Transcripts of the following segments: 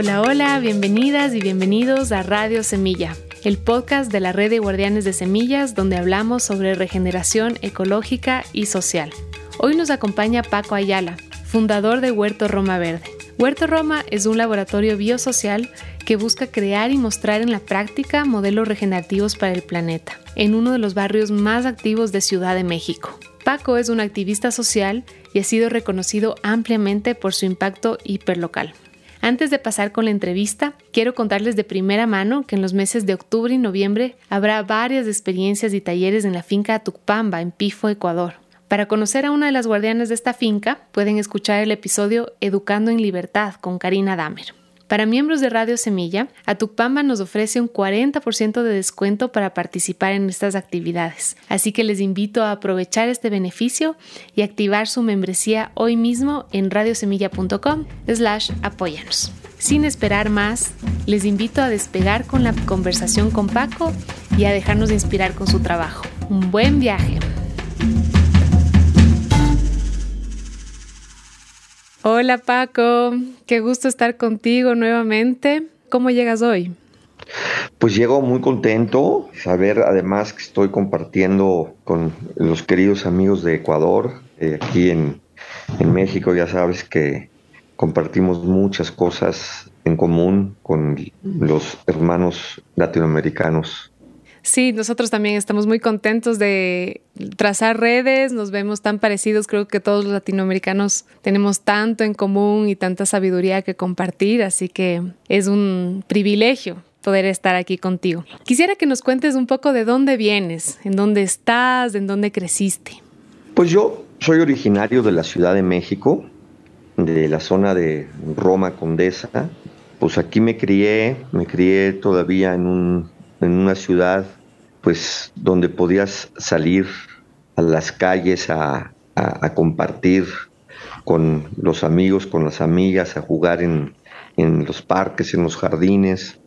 Hola, hola, bienvenidas y bienvenidos a Radio Semilla, el podcast de la red de guardianes de semillas donde hablamos sobre regeneración ecológica y social. Hoy nos acompaña Paco Ayala, fundador de Huerto Roma Verde. Huerto Roma es un laboratorio biosocial que busca crear y mostrar en la práctica modelos regenerativos para el planeta, en uno de los barrios más activos de Ciudad de México. Paco es un activista social y ha sido reconocido ampliamente por su impacto hiperlocal. Antes de pasar con la entrevista, quiero contarles de primera mano que en los meses de octubre y noviembre habrá varias experiencias y talleres en la finca Tucpamba, en Pifo, Ecuador. Para conocer a una de las guardianas de esta finca, pueden escuchar el episodio Educando en Libertad con Karina Damer. Para miembros de Radio Semilla, Atucpamba nos ofrece un 40% de descuento para participar en estas actividades, así que les invito a aprovechar este beneficio y activar su membresía hoy mismo en radiosemilla.com slash apóyanos. Sin esperar más, les invito a despegar con la conversación con Paco y a dejarnos de inspirar con su trabajo. Un buen viaje. Hola Paco, qué gusto estar contigo nuevamente. ¿Cómo llegas hoy? Pues llego muy contento, saber además que estoy compartiendo con los queridos amigos de Ecuador, eh, aquí en, en México, ya sabes que compartimos muchas cosas en común con los hermanos latinoamericanos. Sí, nosotros también estamos muy contentos de trazar redes, nos vemos tan parecidos, creo que todos los latinoamericanos tenemos tanto en común y tanta sabiduría que compartir, así que es un privilegio poder estar aquí contigo. Quisiera que nos cuentes un poco de dónde vienes, en dónde estás, en dónde creciste. Pues yo soy originario de la Ciudad de México, de la zona de Roma Condesa. Pues aquí me crié, me crié todavía en, un, en una ciudad pues donde podías salir a las calles a, compartir con los amigos, con las amigas, a jugar en, en los parques, en los jardines.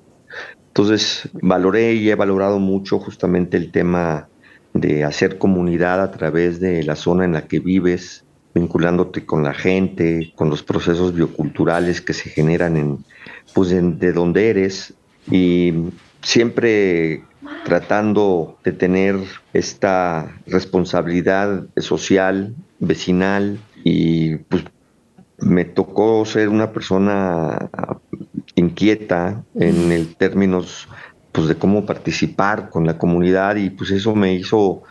Entonces valoré y he valorado mucho justamente el tema de hacer comunidad a través de la zona en la que vives, vinculándote con la gente, con los procesos bioculturales que se generan en, pues de donde eres. Y siempre tratando de tener esta responsabilidad social, vecinal y pues me tocó ser una persona inquieta en el términos pues de cómo participar con la comunidad y pues eso me hizo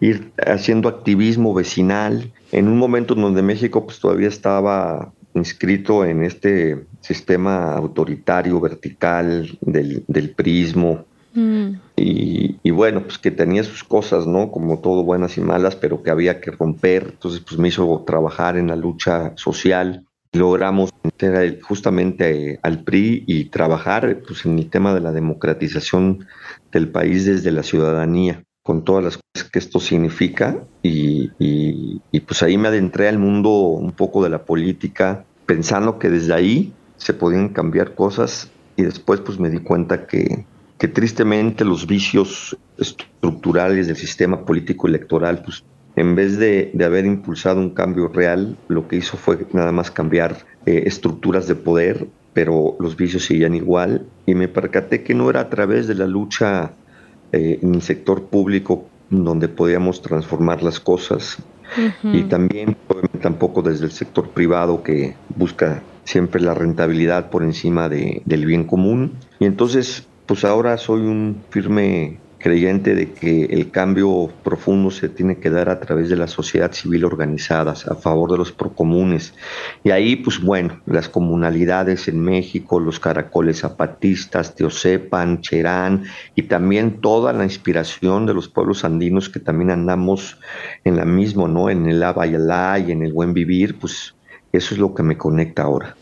ir haciendo activismo vecinal. En un momento en donde México pues todavía estaba inscrito en este sistema autoritario vertical del, del prismo Mm. Y, bueno, pues que tenía sus cosas, ¿no? Como todo buenas y malas, pero que había que romper. Entonces, pues me hizo trabajar en la lucha social. Logramos meter justamente al PRI y trabajar pues, en el tema de la democratización del país desde la ciudadanía, con todas las cosas que esto significa. Y, y pues ahí me adentré al mundo un poco de la política, pensando que desde ahí se podían cambiar cosas. Y después pues me di cuenta que, que tristemente los vicios estructurales del sistema político electoral, pues en vez de, haber impulsado un cambio real, lo que hizo fue nada más cambiar eh, estructuras de poder, pero los vicios seguían igual. Y me percaté que no era a través de la lucha eh, en el sector público donde podíamos transformar las cosas. Y también tampoco desde el sector privado que busca siempre la rentabilidad por encima de, del bien común. Y entonces pues ahora soy un firme creyente de que el cambio profundo se tiene que dar a través de la sociedad civil organizada, a favor de los procomunes. Y ahí, pues bueno, las comunalidades en México, los caracoles zapatistas, Teosepan, Cherán, y también toda la inspiración de los pueblos andinos que también andamos en la misma, ¿no? En el Abayalá y en el buen vivir, pues eso es lo que me conecta ahora.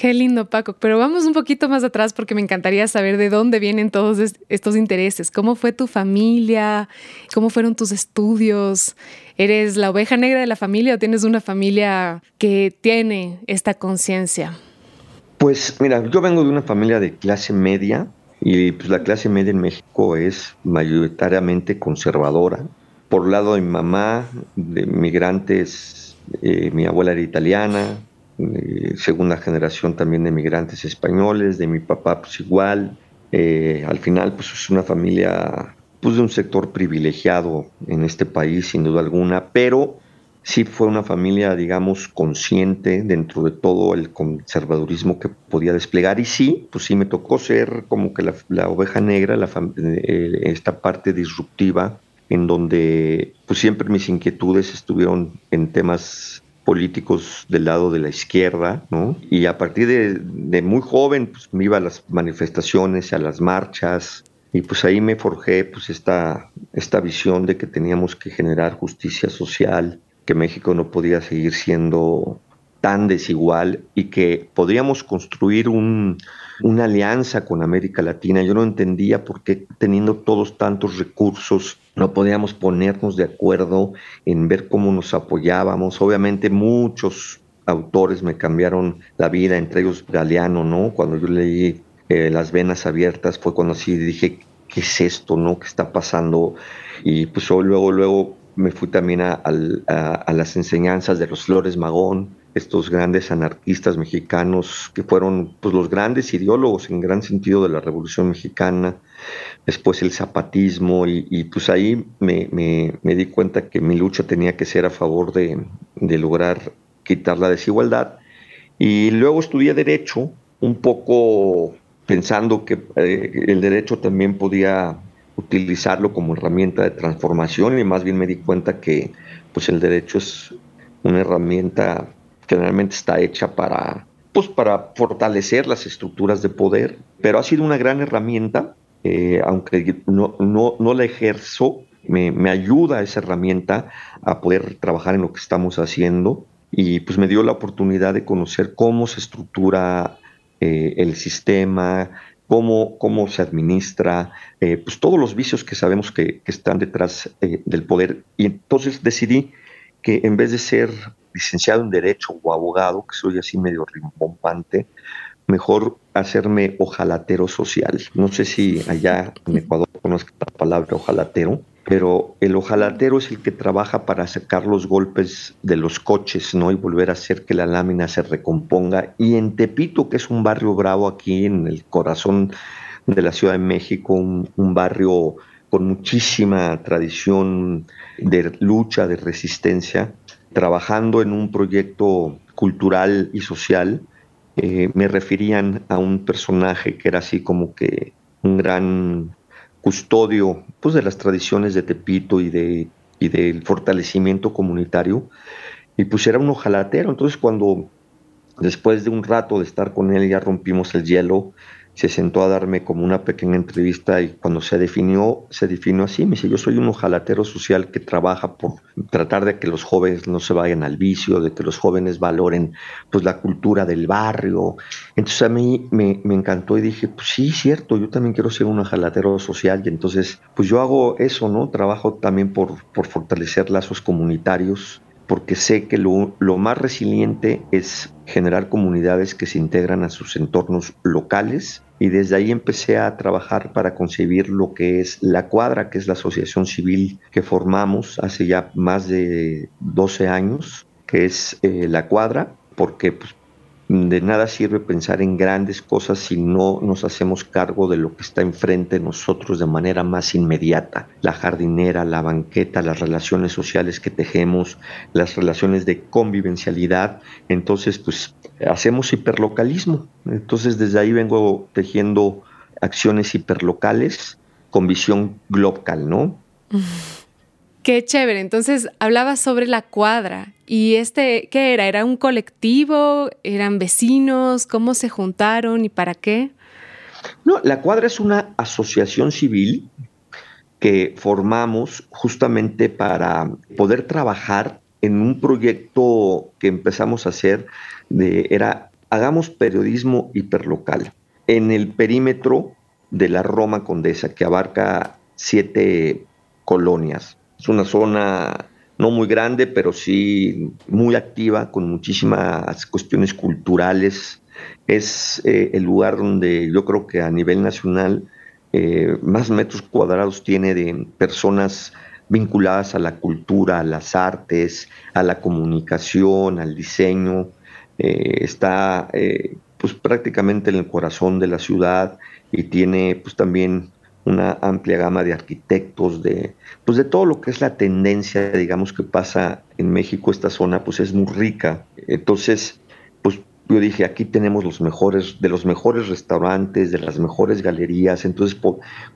Qué lindo, Paco. Pero vamos un poquito más atrás porque me encantaría saber de dónde vienen todos estos intereses. ¿Cómo fue tu familia? ¿Cómo fueron tus estudios? ¿Eres la oveja negra de la familia o tienes una familia que tiene esta conciencia? Pues mira, yo vengo de una familia de clase media y pues la clase media en México es mayoritariamente conservadora. Por lado de mi mamá, de migrantes, eh, mi abuela era italiana, eh, segunda generación también de migrantes españoles, de mi papá pues igual. Eh, al final pues es una familia pues de un sector privilegiado en este país sin duda alguna, pero sí fue una familia, digamos, consciente dentro de todo el conservadurismo que podía desplegar. Y sí, pues sí me tocó ser como que la, oveja negra, eh, esta parte disruptiva, en donde pues siempre mis inquietudes estuvieron en temas políticos del lado de la izquierda, ¿no? Y a partir de, muy joven, pues me iba a las manifestaciones, a las marchas, y pues ahí me forjé pues esta, esta visión de que teníamos que generar justicia social, que México no podía seguir siendo tan desigual y que podríamos construir una alianza con América Latina. Yo no entendía por qué teniendo todos tantos recursos no podíamos ponernos de acuerdo en ver cómo nos apoyábamos. Obviamente muchos autores me cambiaron la vida, entre ellos Galeano, ¿no? Cuando yo leí eh, Las Venas Abiertas fue cuando así dije, ¿qué es esto, no? ¿Qué está pasando? Y pues luego, luego me fui también a, las enseñanzas de los Flores Magón, estos grandes anarquistas mexicanos que fueron pues, los grandes ideólogos en gran sentido de la Revolución Mexicana, después el zapatismo y, pues ahí me, di cuenta que mi lucha tenía que ser a favor de, lograr quitar la desigualdad. Y luego estudié derecho, un poco pensando que eh, el derecho también podía utilizarlo como herramienta de transformación y más bien me di cuenta que pues el derecho es una herramienta que generalmente está hecha para pues para fortalecer las estructuras de poder, pero ha sido una gran herramienta, eh, aunque no, no, no, la ejerzo, me, me, ayuda esa herramienta a poder trabajar en lo que estamos haciendo y pues me dio la oportunidad de conocer cómo se estructura eh, el sistema, cómo, cómo se administra, eh, pues todos los vicios que sabemos que, están detrás del poder. Y entonces decidí que en vez de ser licenciado en Derecho o abogado, que soy así medio rimbombante, mejor hacerme ojalatero social. No sé si allá en Ecuador conozcan la palabra ojalatero pero el ojalatero es el que trabaja para sacar los golpes de los coches, ¿no? Y volver a hacer que la lámina se recomponga. Y en Tepito, que es un barrio bravo aquí en el corazón de la Ciudad de México, un, barrio con muchísima tradición de lucha, de resistencia, trabajando en un proyecto cultural y social, eh, me referían a un personaje que era así como que un gran custodio pues, de las tradiciones de Tepito y, de, y del fortalecimiento comunitario, y pues era un ojalatero. Entonces cuando después de un rato de estar con él ya rompimos el hielo, se sentó a darme como una pequeña entrevista y cuando se definió, se definió así, me dice, yo soy un ojalatero social que trabaja por tratar de que los jóvenes no se vayan al vicio, de que los jóvenes valoren pues la cultura del barrio. Entonces a mí me, me encantó y dije, pues sí, cierto, yo también quiero ser un ojalatero social y entonces pues yo hago eso, ¿no? Trabajo también por, por fortalecer lazos comunitarios porque sé que lo, más resiliente es generar comunidades que se integran a sus entornos locales. Y desde ahí empecé a trabajar para concebir lo que es La Cuadra, que es la asociación civil que formamos hace ya más de 12 años, que es eh, La Cuadra, porque pues, de nada sirve pensar en grandes cosas si no nos hacemos cargo de lo que está enfrente de nosotros de manera más inmediata. La jardinera, la banqueta, las relaciones sociales que tejemos, las relaciones de convivencialidad. Entonces, pues hacemos hiperlocalismo. Entonces, desde ahí vengo tejiendo acciones hiperlocales con visión global, ¿no? Qué chévere. Entonces, hablabas sobre la cuadra. ¿Y este qué era? ¿Era un colectivo? ¿Eran vecinos? ¿Cómo se juntaron y para qué? No, la cuadra es una asociación civil que formamos justamente para poder trabajar en un proyecto que empezamos a hacer de era hagamos periodismo hiperlocal en el perímetro de la Roma Condesa que abarca siete colonias es una zona no muy grande, pero sí muy activa, con muchísimas cuestiones culturales. Es eh, el lugar donde yo creo que a nivel nacional eh, más metros cuadrados tiene de personas vinculadas a la cultura, a las artes, a la comunicación, al diseño. eh, está pues prácticamente en el corazón de la ciudad y tiene pues también una amplia gama de arquitectos, de, pues de todo lo que es la tendencia, digamos, que pasa en México, esta zona, pues es muy rica. Entonces, pues yo dije, aquí tenemos los mejores, de los mejores restaurantes, de las mejores galerías, entonces,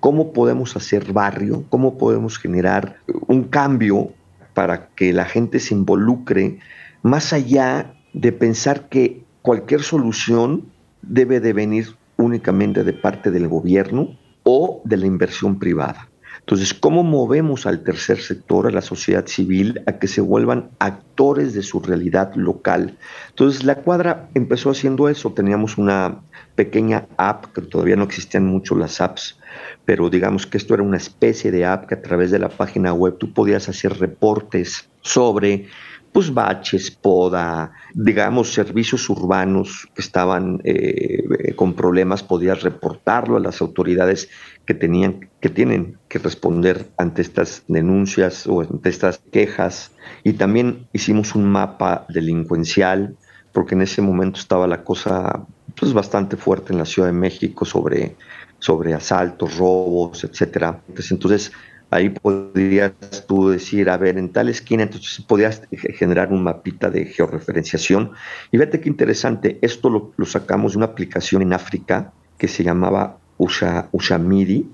¿cómo podemos hacer barrio? ¿Cómo podemos generar un cambio para que la gente se involucre más allá de pensar que cualquier solución debe de venir únicamente de parte del gobierno o de la inversión privada. Entonces, ¿cómo movemos al tercer sector, a la sociedad civil, a que se vuelvan actores de su realidad local? Entonces, la cuadra empezó haciendo eso. Teníamos una pequeña app, que todavía no existían mucho las apps, pero digamos que esto era una especie de app que a través de la página web tú podías hacer reportes sobre pues baches, poda, digamos, servicios urbanos que estaban eh, con problemas, podías reportarlo a las autoridades que tenían, que tienen que responder ante estas denuncias o ante estas quejas. Y también hicimos un mapa delincuencial, porque en ese momento estaba la cosa pues, bastante fuerte en la Ciudad de México sobre, sobre asaltos, robos, etcétera. Entonces, ahí podrías tú decir, a ver, en tal esquina, entonces podías generar un mapita de georreferenciación. Y fíjate qué interesante, esto lo, sacamos de una aplicación en África que se llamaba Usha, Ushamidi,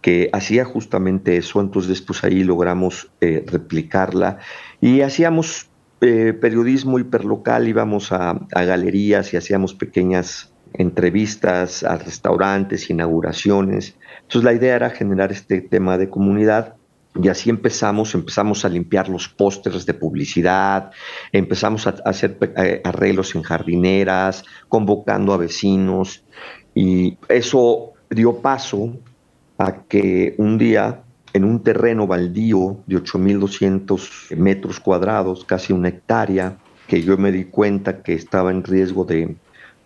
que hacía justamente eso, entonces pues ahí logramos eh, replicarla y hacíamos eh, periodismo hiperlocal, íbamos a, a galerías y hacíamos pequeñas entrevistas a restaurantes, inauguraciones. Entonces la idea era generar este tema de comunidad y así empezamos, empezamos a limpiar los pósters de publicidad, empezamos a hacer eh, arreglos en jardineras, convocando a vecinos y eso dio paso a que un día en un terreno baldío de 8.200 metros cuadrados, casi una hectárea, que yo me di cuenta que estaba en riesgo de,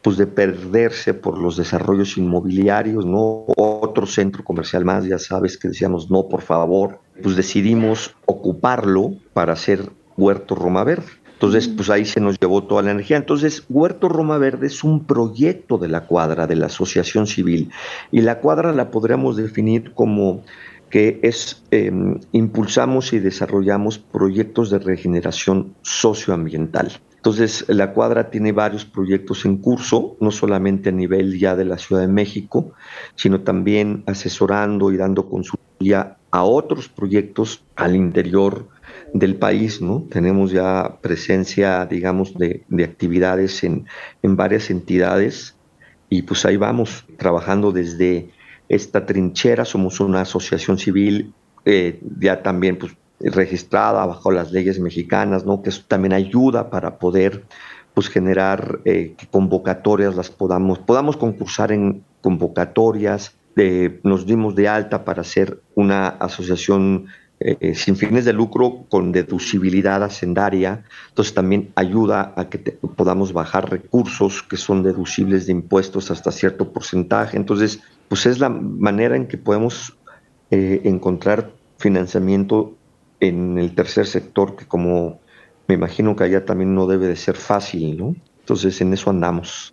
pues de perderse por los desarrollos inmobiliarios, ¿no? Otro centro comercial más, ya sabes que decíamos, no, por favor, pues decidimos ocuparlo para hacer Huerto Roma Verde. Entonces, pues ahí se nos llevó toda la energía. Entonces, Huerto Roma Verde es un proyecto de la cuadra, de la asociación civil. Y la cuadra la podríamos definir como que es, em, impulsamos y desarrollamos proyectos de regeneración socioambiental. Entonces, la cuadra tiene varios proyectos en curso, no solamente a nivel ya de la Ciudad de México, sino también asesorando y dando consultoría a otros proyectos al interior del país, ¿no? Tenemos ya presencia, digamos, de, actividades en, en varias entidades y pues ahí vamos, trabajando desde esta trinchera, somos una asociación civil, eh, ya también pues registrada bajo las leyes mexicanas, ¿no? que también ayuda para poder pues, generar eh, convocatorias las podamos, podamos concursar en convocatorias, nos dimos de alta para ser una asociación eh, sin fines de lucro con deducibilidad hacendaria, entonces también ayuda a que podamos bajar recursos que son deducibles de impuestos hasta cierto porcentaje, entonces pues es la manera en que podemos eh, encontrar financiamiento en el tercer sector, que como me imagino que allá también no debe de ser fácil, ¿no? Entonces en eso andamos.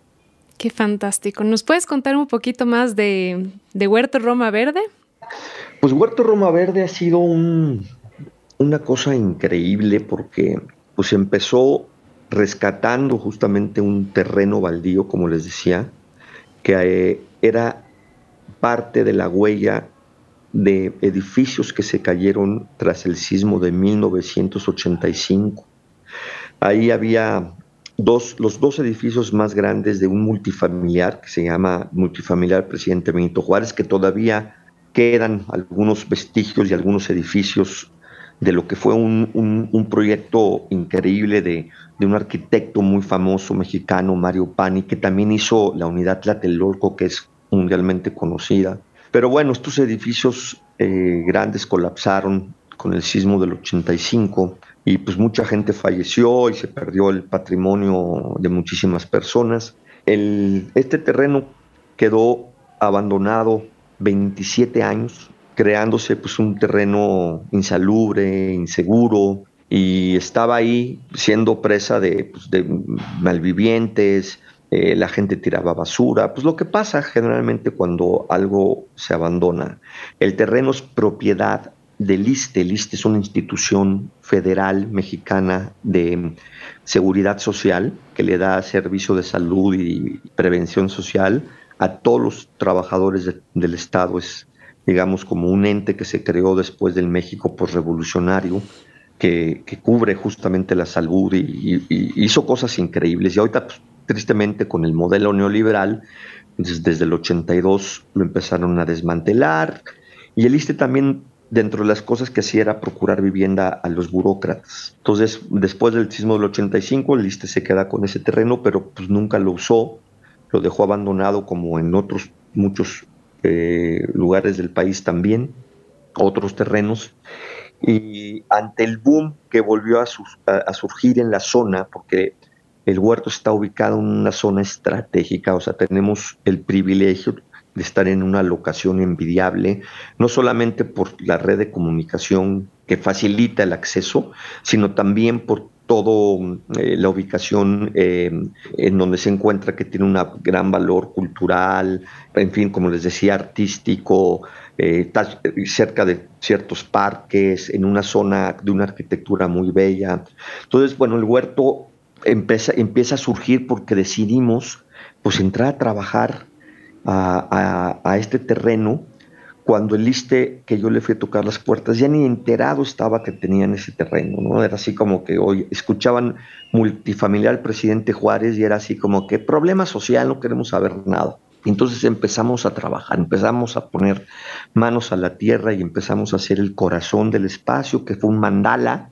Qué fantástico. ¿Nos puedes contar un poquito más de, Huerto Roma Verde? Pues Huerto Roma Verde ha sido una cosa increíble porque pues empezó rescatando justamente un terreno baldío, como les decía, que eh, era parte de la huella de edificios que se cayeron tras el sismo de 1985. Ahí había dos, los dos edificios más grandes de un multifamiliar que se llama Multifamiliar Presidente Benito Juárez, que todavía quedan algunos vestigios y algunos edificios de lo que fue un, proyecto increíble de, de, un arquitecto muy famoso mexicano, Mario Pani, que también hizo la unidad Tlatelolco, que es mundialmente conocida. Pero bueno, estos edificios eh, grandes colapsaron con el sismo del 85 y pues mucha gente falleció y se perdió el patrimonio de muchísimas personas. Este terreno quedó abandonado 27 años, creándose pues un terreno insalubre, inseguro, y estaba ahí siendo presa de, pues, de malvivientes, eh, la gente tiraba basura, pues lo que pasa generalmente cuando algo se abandona. El terreno es propiedad del ISTE. El ISTE es una institución federal mexicana de seguridad social que le da servicio de salud y prevención social a todos los trabajadores del Estado. Es, digamos, como un ente que se creó después del México postrevolucionario, que, que cubre justamente la salud y, hizo cosas increíbles. Y ahorita, pues, tristemente, con el modelo neoliberal, desde, el 82 lo empezaron a desmantelar. Y el ISTE también dentro de las cosas que hacía era procurar vivienda a los burócratas. Entonces, después del sismo del 85, el ISTE se queda con ese terreno, pero pues nunca lo usó lo dejó abandonado como en otros muchos eh, lugares del país también, otros terrenos. Y ante el boom que volvió a, surgir en la zona, porque el huerto está ubicado en una zona estratégica, o sea, tenemos el privilegio de estar en una locación envidiable, no solamente por la red de comunicación que facilita el acceso, sino también por todo eh, la ubicación eh, en donde se encuentra que tiene un gran valor cultural, en fin, como les decía, artístico, eh, cerca de ciertos parques, en una zona de una arquitectura muy bella. Entonces, bueno, el huerto empieza, empieza a surgir porque decidimos pues entrar a trabajar a, a este terreno cuando el ISTE, que yo le fui a tocar las puertas, ya ni enterado estaba que tenían ese terreno, ¿no? Era así como que hoy escuchaban multifamiliar presidente Juárez y era así como que problema social, no queremos saber nada. Entonces empezamos a trabajar, empezamos a poner manos a la tierra y empezamos a hacer el corazón del espacio, que fue un mandala.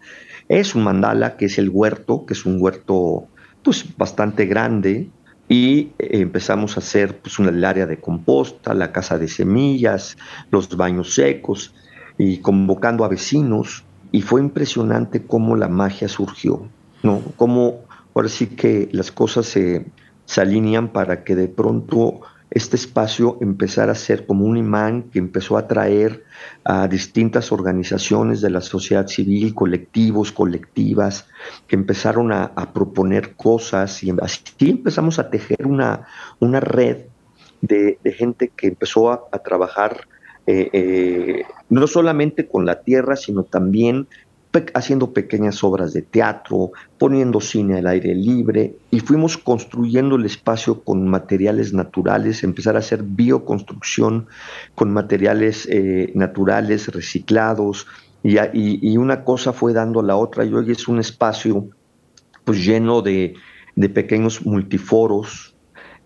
Es un mandala, que es el huerto, que es un huerto pues bastante grande, y eh, empezamos a hacer pues, el área de composta, la casa de semillas, los baños secos y convocando a vecinos y fue impresionante cómo la magia surgió, ¿no? Cómo ahora sí que las cosas se, se alinean para que de pronto este espacio empezara a ser como un imán que empezó a atraer a distintas organizaciones de la sociedad civil, colectivos, colectivas, que empezaron a, proponer cosas y así empezamos a tejer una, una red de, gente que empezó a, trabajar eh, eh, no solamente con la tierra, sino también haciendo pequeñas obras de teatro, poniendo cine al aire libre y fuimos construyendo el espacio con materiales naturales, empezar a hacer bioconstrucción con materiales eh, naturales reciclados y, una cosa fue dando a la otra y hoy es un espacio pues lleno de, de pequeños multiforos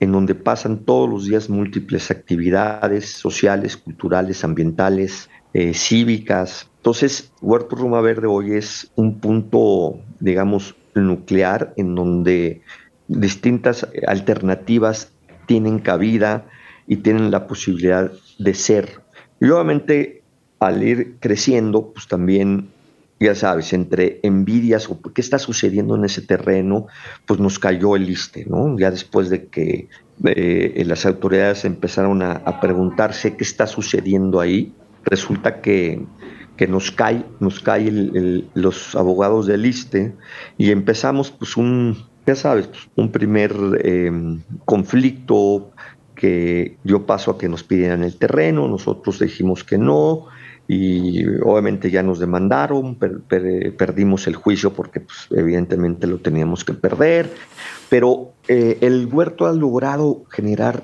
en donde pasan todos los días múltiples actividades sociales, culturales, ambientales, eh, cívicas. Entonces, Huerto Roma Verde hoy es un punto, digamos, nuclear en donde distintas alternativas tienen cabida y tienen la posibilidad de ser. Y obviamente al ir creciendo, pues también, ya sabes, entre envidias o qué está sucediendo en ese terreno, pues nos cayó el liste, ¿no? Ya después de que eh, las autoridades empezaron a, a preguntarse qué está sucediendo ahí, resulta que, nos cae, nos cae los abogados del ISTE y empezamos pues un, ya sabes, pues, un primer em, conflicto que dio paso a que nos pidieran el terreno, nosotros dijimos que no, y obviamente ya nos demandaron, perdimos el juicio porque pues, evidentemente lo teníamos que perder, pero eh, el huerto ha logrado generar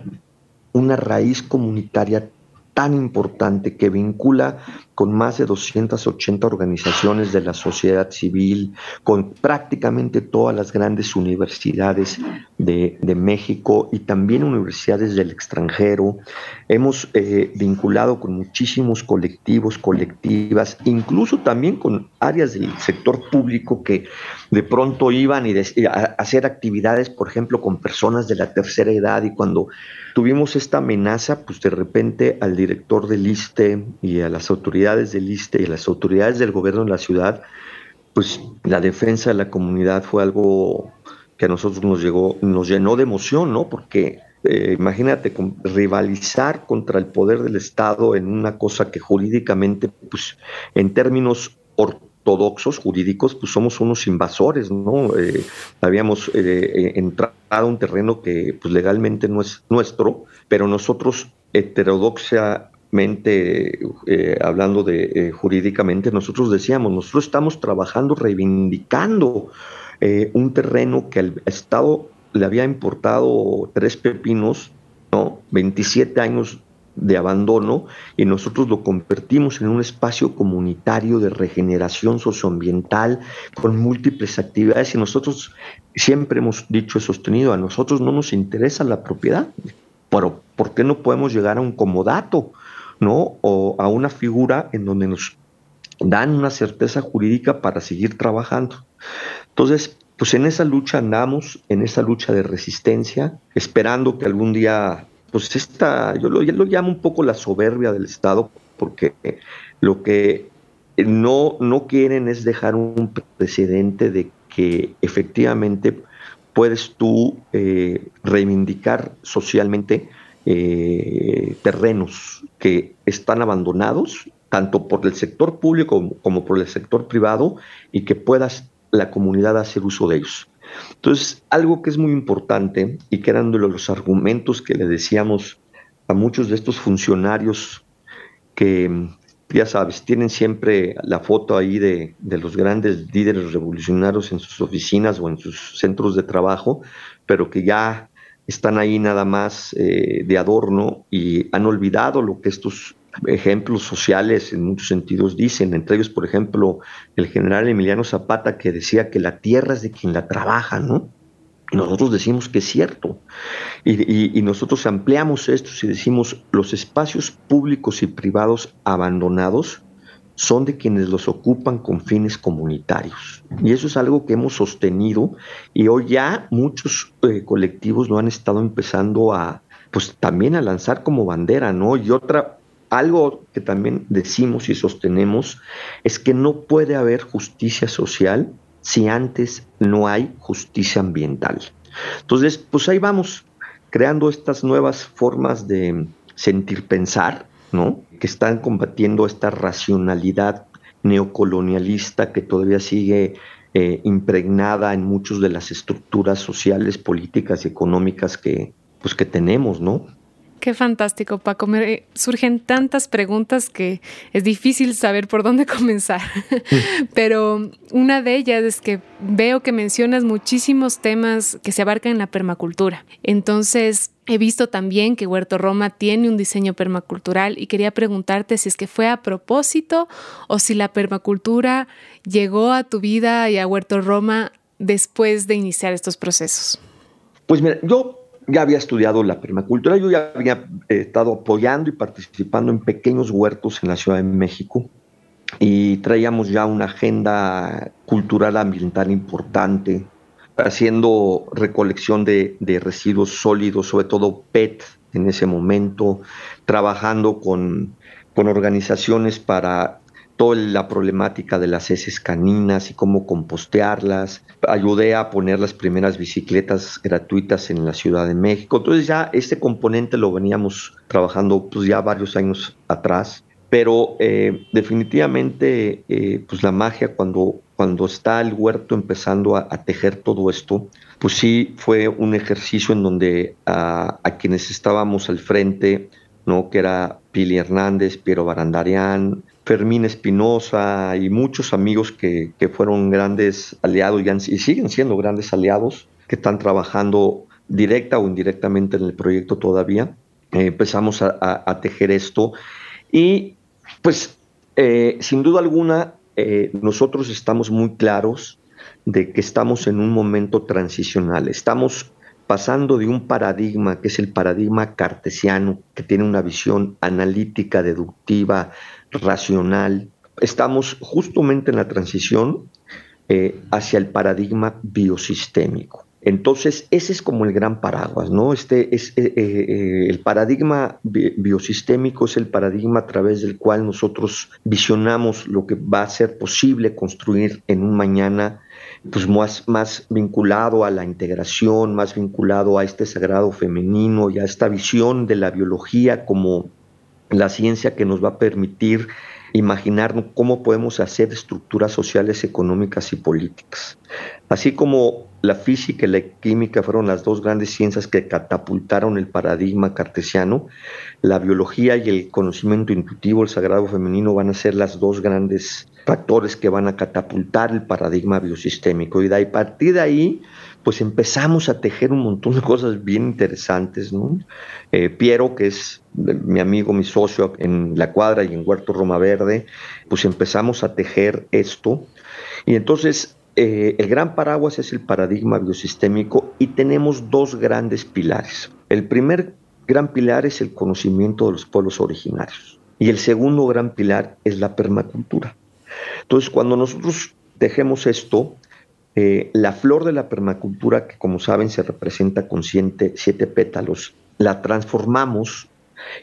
una raíz comunitaria tan importante que vincula con más de 280 organizaciones de la sociedad civil, con prácticamente todas las grandes universidades de, México y también universidades del extranjero. Hemos eh, vinculado con muchísimos colectivos, colectivas, incluso también con áreas del sector público que de pronto iban a hacer actividades, por ejemplo, con personas de la tercera edad y cuando tuvimos esta amenaza, pues de repente al director del ISTE y a las autoridades del ISTE y las autoridades del gobierno de la ciudad, pues la defensa de la comunidad fue algo que a nosotros nos llegó, nos llenó de emoción, ¿no? Porque eh, imagínate rivalizar contra el poder del Estado en una cosa que jurídicamente, pues en términos ortodoxos jurídicos, pues somos unos invasores, ¿no? Eh, habíamos eh, entrado a un terreno que pues legalmente no es nuestro, pero nosotros heterodoxamente, hablando de jurídicamente, nosotros decíamos, nosotros estamos trabajando, reivindicando un terreno que al Estado le había importado tres pepinos, ¿no? 27 años de abandono y nosotros lo convertimos en un espacio comunitario de regeneración socioambiental con múltiples actividades y nosotros siempre hemos dicho y sostenido, a nosotros no nos interesa la propiedad, pero ¿por qué no podemos llegar a un comodato, ¿no? O a una figura en donde nos dan una certeza jurídica para seguir trabajando. Entonces, pues en esa lucha andamos, en esa lucha de resistencia, esperando que algún día pues esta, yo lo, lo llamo un poco la soberbia del Estado, porque lo que no, no quieren es dejar un precedente de que efectivamente puedes tú eh, reivindicar socialmente eh, terrenos que están abandonados, tanto por el sector público como por el sector privado, y que puedas la comunidad hacer uso de ellos. Entonces, algo que es muy importante y que eran de los argumentos que le decíamos a muchos de estos funcionarios que, ya sabes, tienen siempre la foto ahí de, los grandes líderes revolucionarios en sus oficinas o en sus centros de trabajo, pero que ya están ahí nada más eh, de adorno y han olvidado lo que estos ejemplos sociales en muchos sentidos dicen, entre ellos, por ejemplo, el general Emiliano Zapata que decía que la tierra es de quien la trabaja, ¿no? Y nosotros decimos que es cierto. Y, y, nosotros ampliamos esto y decimos los espacios públicos y privados abandonados son de quienes los ocupan con fines comunitarios. Y eso es algo que hemos sostenido y hoy ya muchos eh, colectivos lo han estado empezando a, pues también a lanzar como bandera, ¿no? Y otra algo que también decimos y sostenemos es que no puede haber justicia social si antes no hay justicia ambiental. Entonces, pues ahí vamos, creando estas nuevas formas de sentir pensar, ¿no? Que están combatiendo esta racionalidad neocolonialista que todavía sigue eh, impregnada en muchas de las estructuras sociales, políticas y económicas que, pues, que tenemos, ¿no? Qué fantástico, Paco. Me surgen tantas preguntas que es difícil saber por dónde comenzar. Pero una de ellas es que veo que mencionas muchísimos temas que se abarcan en la permacultura. Entonces, he visto también que Huerto Roma tiene un diseño permacultural y quería preguntarte si es que fue a propósito o si la permacultura llegó a tu vida y a Huerto Roma después de iniciar estos procesos. Pues mira, yo ya había estudiado la permacultura, yo ya había eh, estado apoyando y participando en pequeños huertos en la Ciudad de México y traíamos ya una agenda cultural ambiental importante, haciendo recolección de, residuos sólidos, sobre todo PET en ese momento, trabajando con, con organizaciones para toda la problemática de las heces caninas y cómo compostearlas. Ayudé a poner las primeras bicicletas gratuitas en la Ciudad de México. Entonces ya este componente lo veníamos trabajando pues ya varios años atrás. Pero eh, definitivamente eh, pues la magia cuando, cuando está el huerto empezando a, tejer todo esto, pues sí fue un ejercicio en donde a, quienes estábamos al frente, ¿no? que era Pili Hernández, Piero Barandarian, Fermín Espinosa y muchos amigos que, fueron grandes aliados y, siguen siendo grandes aliados, que están trabajando directa o indirectamente en el proyecto todavía. Eh, empezamos a, tejer esto y pues eh, sin duda alguna eh, nosotros estamos muy claros de que estamos en un momento transicional. Estamos pasando de un paradigma que es el paradigma cartesiano, que tiene una visión analítica, deductiva, racional. Estamos justamente en la transición eh, hacia el paradigma biosistémico. Entonces, ese es como el gran paraguas, ¿no? Este es eh, eh, el paradigma biosistémico es el paradigma a través del cual nosotros visionamos lo que va a ser posible construir en un mañana, pues más, más vinculado a la integración, más vinculado a este sagrado femenino y a esta visión de la biología como la ciencia que nos va a permitir imaginar cómo podemos hacer estructuras sociales, económicas y políticas. Así como la física y la química fueron las dos grandes ciencias que catapultaron el paradigma cartesiano, la biología y el conocimiento intuitivo, el sagrado femenino, van a ser las dos grandes factores que van a catapultar el paradigma biosistémico. Y de a partir de ahí, pues empezamos a tejer un montón de cosas bien interesantes. Eh, Piero, que es mi amigo, mi socio en La Cuadra y en Huerto Roma Verde, pues empezamos a tejer esto. Y entonces eh, el gran paraguas es el paradigma biosistémico y tenemos dos grandes pilares. El primer gran pilar es el conocimiento de los pueblos originarios y el segundo gran pilar es la permacultura. Entonces, cuando nosotros tejemos esto, eh, la flor de la permacultura, que como saben se representa con siete, pétalos, la transformamos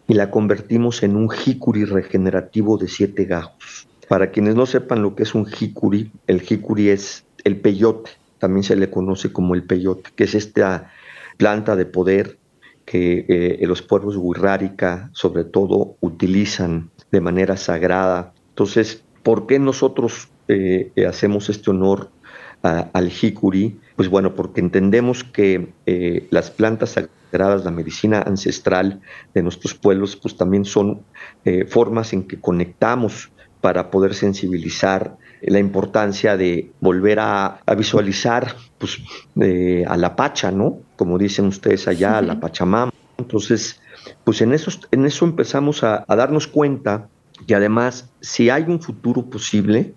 y la convertimos en un jicuri regenerativo de siete gajos. Para quienes no sepan lo que es un jicuri, el jicuri es el peyote, también se le conoce como el peyote, que es esta planta de poder que eh, los pueblos wixárika sobre todo utilizan de manera sagrada. Entonces, ¿por qué nosotros eh, hacemos este honor al jicuri, pues bueno, porque entendemos que eh, las plantas sagradas, la medicina ancestral de nuestros pueblos, pues también son eh, formas en que conectamos para poder sensibilizar la importancia de volver a, visualizar pues, a la Pacha, ¿no? Como dicen ustedes allá, a la Pachamama. Entonces, pues en eso, en eso empezamos a, a darnos cuenta que además, si hay un futuro posible,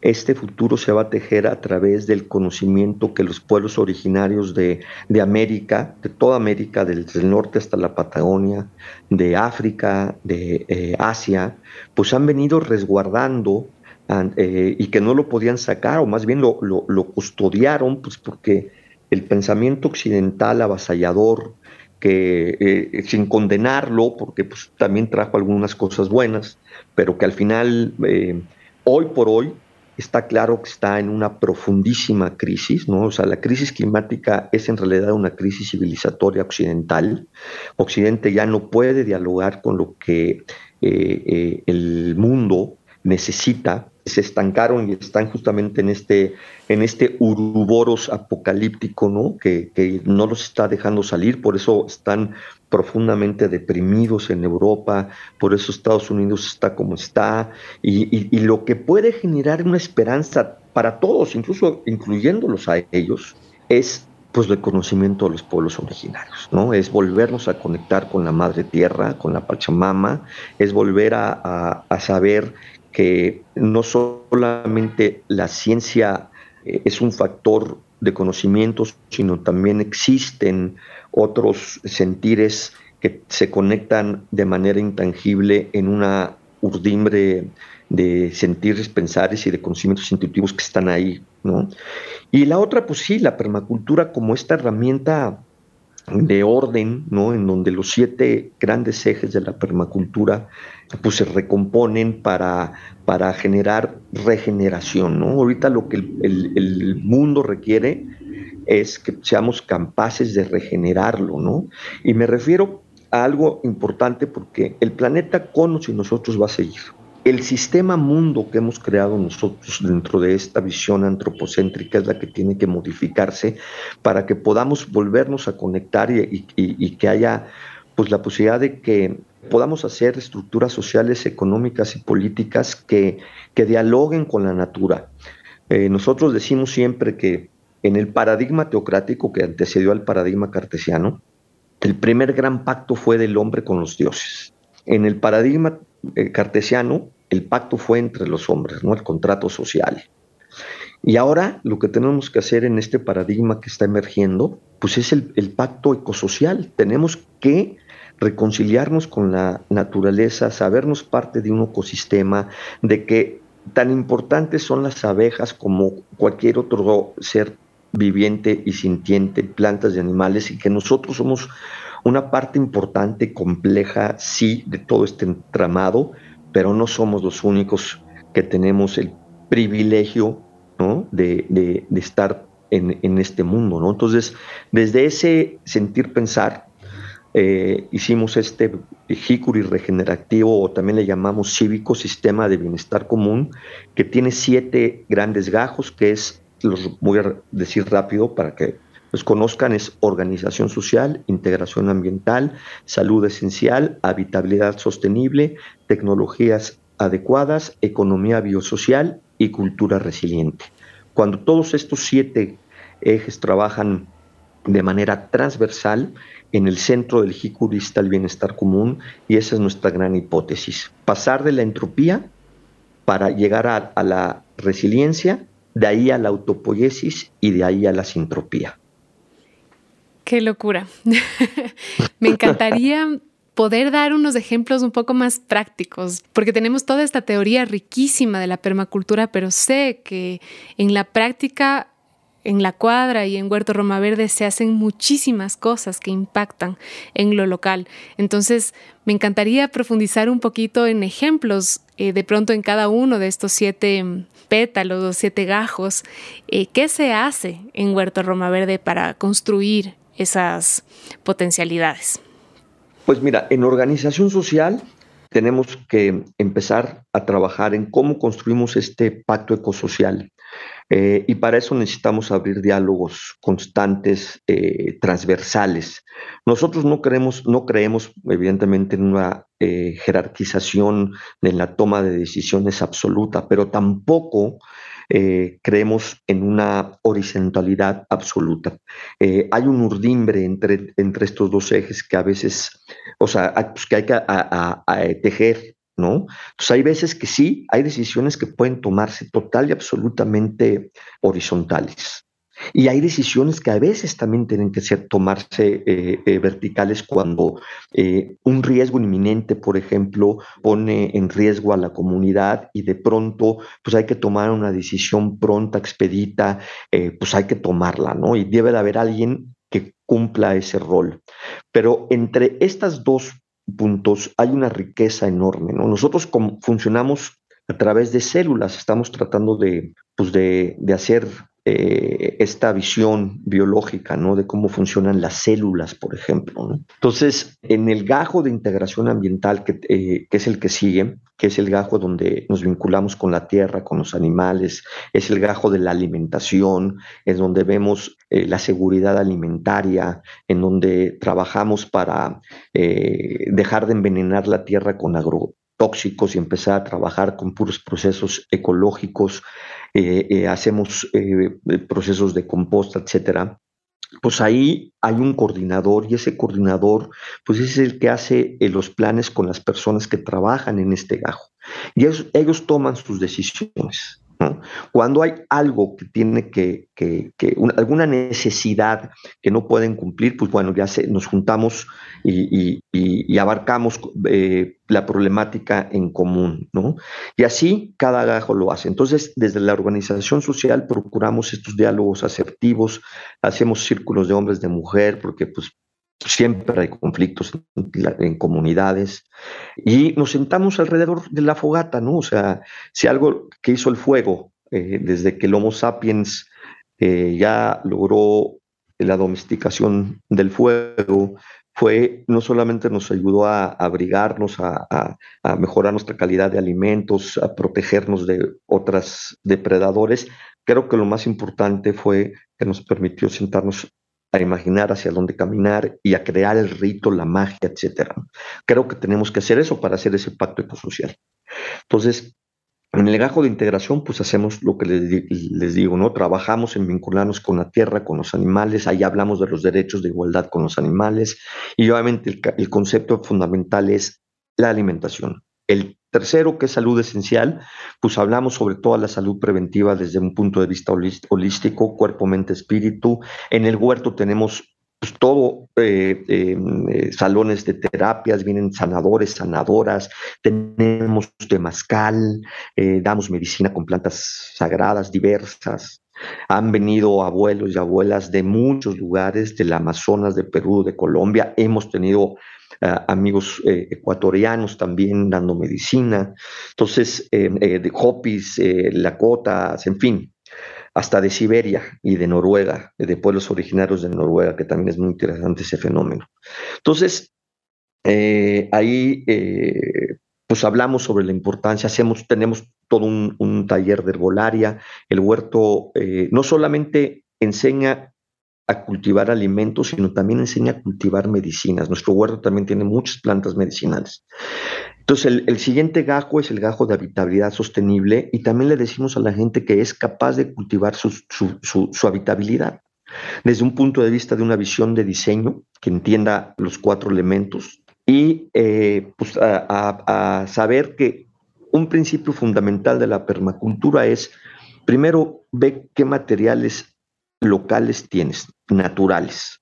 este futuro se va a tejer a través del conocimiento que los pueblos originarios de, América, de toda América, desde el norte hasta la Patagonia, de África, de eh, Asia, pues han venido resguardando eh, y que no lo podían sacar, o más bien lo, custodiaron, pues porque el pensamiento occidental avasallador, que eh, sin condenarlo, porque pues, también trajo algunas cosas buenas, pero que al final, hoy por hoy, está claro que está en una profundísima crisis, ¿no? O sea, la crisis climática es en realidad una crisis civilizatoria occidental. Occidente ya no puede dialogar con lo que eh, eh, el mundo necesita se estancaron y están justamente en este, en este uruboros apocalíptico, ¿no? Que, no los está dejando salir, por eso están profundamente deprimidos en Europa, por eso Estados Unidos está como está, y, y, lo que puede generar una esperanza para todos, incluso incluyéndolos a ellos, es pues el conocimiento de los pueblos originarios, ¿no? Es volvernos a conectar con la madre tierra, con la Pachamama, es volver a, a saber que no solamente la ciencia eh, es un factor de conocimientos, sino también existen otros sentires que se conectan de manera intangible en una urdimbre de sentires, pensares y de conocimientos intuitivos que están ahí, ¿no? Y la otra, pues sí, la permacultura como esta herramienta de orden, ¿no? En donde los siete grandes ejes de la permacultura pues se recomponen para, para generar regeneración, ¿no? Ahorita lo que el, mundo requiere es que seamos capaces de regenerarlo, ¿no? Y me refiero a algo importante porque el planeta con y nosotros va a seguir el sistema mundo que hemos creado nosotros dentro de esta visión antropocéntrica es la que tiene que modificarse para que podamos volvernos a conectar y, que haya pues la posibilidad de que podamos hacer estructuras sociales, económicas y políticas que, que dialoguen con la natura. Eh, nosotros decimos siempre que en el paradigma teocrático que antecedió al paradigma cartesiano, el primer gran pacto fue del hombre con los dioses. En el paradigma eh, cartesiano, el pacto fue entre los hombres, ¿no? El contrato social. Y ahora lo que tenemos que hacer en este paradigma que está emergiendo, pues es el, el pacto ecosocial. Tenemos que reconciliarnos con la naturaleza, sabernos parte de un ecosistema, de que tan importantes son las abejas como cualquier otro ser viviente y sintiente, plantas y animales, y que nosotros somos una parte importante, compleja, sí, de todo este entramado, pero no somos los únicos que tenemos el privilegio de, estar en, este mundo. Entonces, desde ese sentir pensar, eh, hicimos este Hikuri regenerativo o también le llamamos cívico, sistema de bienestar común, que tiene siete grandes gajos, que es, los voy a decir rápido para que los conozcan, es organización social, integración ambiental, salud esencial, habitabilidad sostenible, tecnologías adecuadas, economía biosocial y cultura resiliente. Cuando todos estos siete ejes trabajan de manera transversal, en el centro del Hikuri está el bienestar común y esa es nuestra gran hipótesis. Pasar de la entropía para llegar a, la resiliencia, de ahí a la autopoiesis y de ahí a la sintropía. Qué locura. Me encantaría poder dar unos ejemplos un poco más prácticos, porque tenemos toda esta teoría riquísima de la permacultura, pero sé que en la práctica en la cuadra y en Huerto Roma Verde se hacen muchísimas cosas que impactan en lo local. Entonces, me encantaría profundizar un poquito en ejemplos, eh, de pronto en cada uno de estos siete pétalos o siete gajos. Eh, ¿Qué se hace en Huerto Roma Verde para construir esas potencialidades? Pues mira, en organización social tenemos que empezar a trabajar en cómo construimos este pacto ecosocial. Eh, y para eso necesitamos abrir diálogos constantes, eh, transversales. Nosotros no creemos, no creemos evidentemente en una eh, jerarquización en la toma de decisiones absoluta, pero tampoco eh, creemos en una horizontalidad absoluta. Eh, hay un urdimbre entre, entre estos dos ejes que a veces, o sea, pues, que hay que tejer ¿no? Entonces hay veces que sí, hay decisiones que pueden tomarse total y absolutamente horizontales. Y hay decisiones que a veces también tienen que ser, tomarse eh, eh, verticales cuando eh, un riesgo inminente, por ejemplo, pone en riesgo a la comunidad y de pronto pues hay que tomar una decisión pronta, expedita, pues hay que tomarla, ¿no? Y debe de haber alguien que cumpla ese rol. Pero entre estas dos puntos hay una riqueza enorme, ¿no? Nosotros como funcionamos a través de células, estamos tratando de, pues de, de hacer eh, esta visión biológica, ¿no? De cómo funcionan las células, por ejemplo. Entonces, en el gajo de integración ambiental, eh, que, es el que sigue, que es el gajo donde nos vinculamos con la tierra, con los animales, es el gajo de la alimentación, es donde vemos eh, la seguridad alimentaria, en donde trabajamos para dejar de envenenar la tierra con agrotóxicos y empezar a trabajar con puros procesos ecológicos hacemos eh, procesos de composta, etcétera, pues ahí hay un coordinador y ese coordinador pues es el que hace los planes con las personas que trabajan en este gajo y ellos toman sus decisiones. Cuando hay algo que tiene que, alguna necesidad que no pueden cumplir, pues bueno, ya se, nos juntamos y, abarcamos eh, la problemática en común, ¿no? Y así cada gajo lo hace. Entonces, desde la organización social procuramos estos diálogos asertivos, hacemos círculos de hombres, de mujer, porque pues siempre hay conflictos en, comunidades y nos sentamos alrededor de la fogata, ¿no? O sea, si algo que hizo el fuego eh, desde que el Homo sapiens eh, ya logró la domesticación del fuego, fue no solamente nos ayudó a, abrigarnos, a, mejorar nuestra calidad de alimentos, a protegernos de otros depredadores, creo que lo más importante fue que nos permitió sentarnos a imaginar hacia dónde caminar y a crear el rito, la magia, etcétera. Creo que tenemos que hacer eso para hacer ese pacto ecosocial. Entonces, en el legajo de integración, pues hacemos lo que les, digo, ¿no? Trabajamos en vincularnos con la tierra, con los animales, ahí hablamos de los derechos de igualdad con los animales y obviamente el, el concepto fundamental es la alimentación. El Tercero, que es salud esencial, pues hablamos sobre toda la salud preventiva desde un punto de vista holístico, cuerpo, mente, espíritu. En el huerto tenemos pues, todo, eh, em, eh, salones de terapias, vienen sanadores, sanadoras, tenemos temazcal, eh, damos medicina con plantas sagradas diversas. Han venido abuelos y abuelas de muchos lugares, del Amazonas, de Perú, de Colombia. Hemos tenido amigos eh, ecuatorianos también dando medicina, entonces, eh, eh, de Hopis, Lakotas, en fin, hasta de Siberia y de Noruega, de pueblos originarios de Noruega, que también es muy interesante ese fenómeno. Entonces, ahí pues hablamos sobre la importancia, hacemos, tenemos todo un, taller de herbolaria, el huerto no solamente enseña a cultivar alimentos, sino también enseña a cultivar medicinas. Nuestro huerto también tiene muchas plantas medicinales. Entonces, el, siguiente gajo es el gajo de habitabilidad sostenible y también le decimos a la gente que es capaz de cultivar su, habitabilidad desde un punto de vista de una visión de diseño que entienda los cuatro elementos y eh, pues a, saber que un principio fundamental de la permacultura es, primero, ve qué materiales locales tienes, naturales.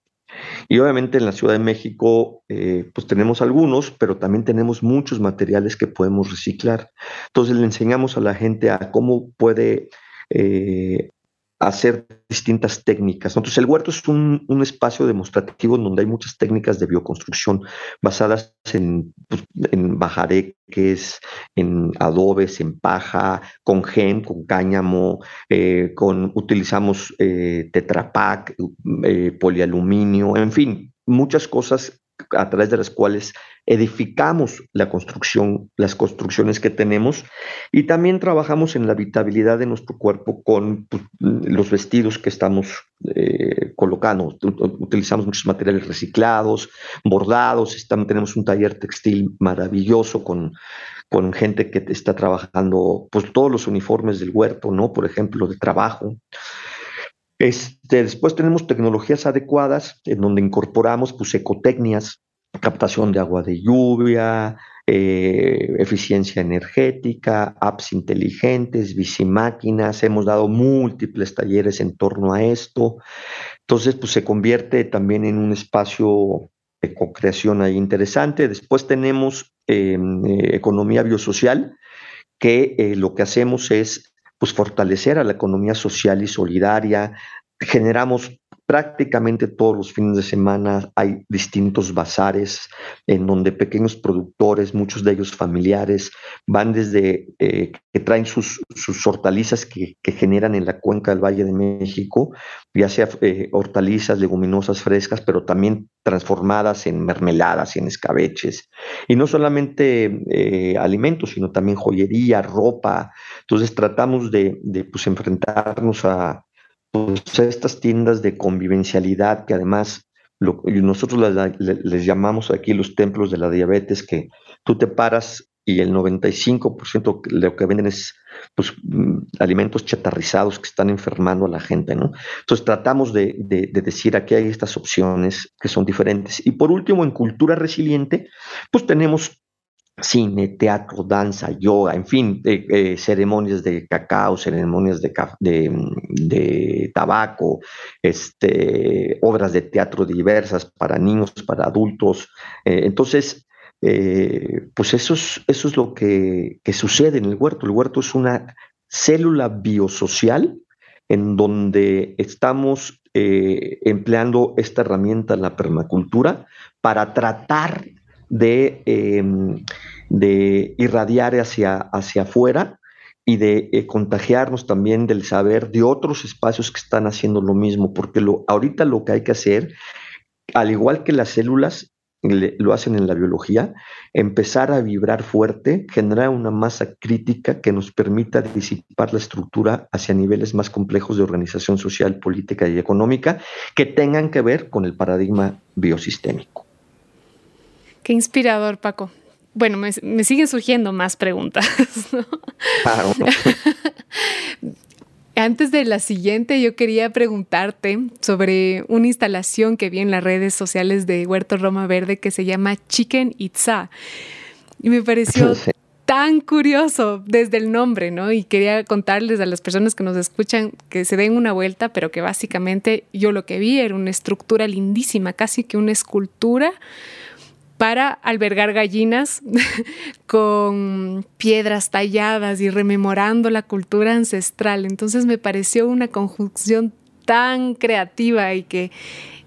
Y obviamente en la Ciudad de México, eh, pues tenemos algunos, pero también tenemos muchos materiales que podemos reciclar. Entonces le enseñamos a la gente a cómo puede eh, hacer distintas técnicas. Entonces, el huerto es un, espacio demostrativo donde hay muchas técnicas de bioconstrucción basadas en, pues, en bajareques, en adobes, en paja, con gen, con cáñamo, eh, con, utilizamos eh, tetrapac, eh, polialuminio, en fin, muchas cosas a través de las cuales edificamos la construcción, las construcciones que tenemos y también trabajamos en la habitabilidad de nuestro cuerpo con pues, los vestidos que estamos eh, colocando. Utilizamos muchos materiales reciclados, bordados, tenemos un taller textil maravilloso con, con gente que está trabajando pues todos los uniformes del huerto, ¿no? Por ejemplo, de trabajo. Este, después tenemos tecnologías adecuadas en donde incorporamos pues, ecotecnias, captación de agua de lluvia, eh, eficiencia energética, apps inteligentes, bicimáquinas. Hemos dado múltiples talleres en torno a esto. Entonces, pues se convierte también en un espacio de co-creación ahí interesante. Después tenemos em, eh, economía biosocial, que eh, lo que hacemos es pues fortalecer a la economía social y solidaria. Generamos prácticamente todos los fines de semana hay distintos bazares en donde pequeños productores, muchos de ellos familiares, van desde eh, que traen sus, hortalizas que, generan en la cuenca del Valle de México, ya sea eh, hortalizas, leguminosas frescas, pero también transformadas en mermeladas y en escabeches. Y no solamente eh, alimentos, sino también joyería, ropa. Entonces tratamos de, pues, enfrentarnos a pues, estas tiendas de convivencialidad que además nosotros les, llamamos aquí los templos de la diabetes, que tú te paras y el 95% de lo que venden es pues, mm, alimentos chatarrizados que están enfermando a la gente, ¿no? Entonces tratamos de, decir aquí hay estas opciones que son diferentes. Y por último, en cultura resiliente, pues tenemos cine, teatro, danza, yoga, en fin, eh, ceremonias de cacao, ceremonias de, de, tabaco, este, obras de teatro diversas para niños, para adultos. Eh, entonces, eh, pues eso es, eso es lo que, que, sucede en el huerto. El huerto es una célula biosocial en donde estamos empleando esta herramienta, la permacultura, para tratar Em, de, irradiar hacia, hacia afuera y de eh, contagiarnos también del saber de otros espacios que están haciendo lo mismo, porque lo, ahorita lo que hay que hacer, al igual que las células lo hacen en la biología, empezar a vibrar fuerte, generar una masa crítica que nos permita disipar la estructura hacia niveles más complejos de organización social, política y económica que tengan que ver con el paradigma biosistémico. Qué inspirador, Paco. Bueno, me, siguen surgiendo más preguntas. Antes de la siguiente, yo quería preguntarte sobre una instalación que vi en las redes sociales de Huerto Roma Verde que se llama Chicken Itza. Y me pareció tan curioso desde el nombre, ¿no? Y quería contarles a las personas que nos escuchan que se den una vuelta, pero que básicamente yo lo que vi era una estructura lindísima, casi que una escultura para albergar gallinas con piedras talladas y rememorando la cultura ancestral. Entonces me pareció una conjunción tan creativa y que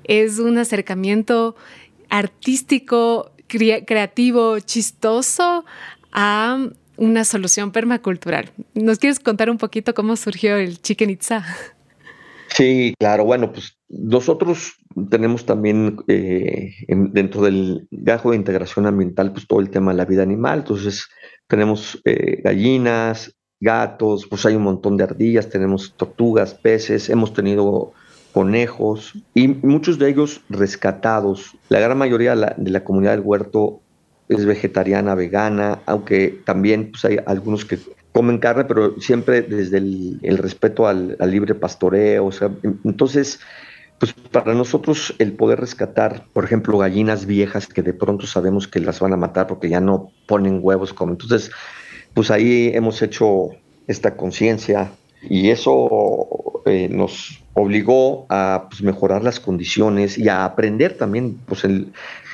es un acercamiento artístico, creativo, chistoso a una solución permacultural. ¿Nos quieres contar un poquito cómo surgió el Chicken Itza? Sí, claro. Bueno, pues nosotros tenemos también eh, dentro del gajo de integración ambiental, pues todo el tema de la vida animal. Entonces, tenemos eh, gallinas, gatos, pues hay un montón de ardillas, tenemos tortugas, peces, hemos tenido conejos y muchos de ellos rescatados. La gran mayoría de la, comunidad del huerto es vegetariana, vegana, aunque también pues, hay algunos que comen carne, pero siempre desde el, respeto al, libre pastoreo. Entonces, pues para nosotros el poder rescatar, por ejemplo, gallinas viejas que de pronto sabemos que las van a matar porque ya no ponen huevos como. Entonces, pues ahí hemos hecho esta conciencia y eso eh, nos obligó a pues, mejorar las condiciones y a aprender también, pues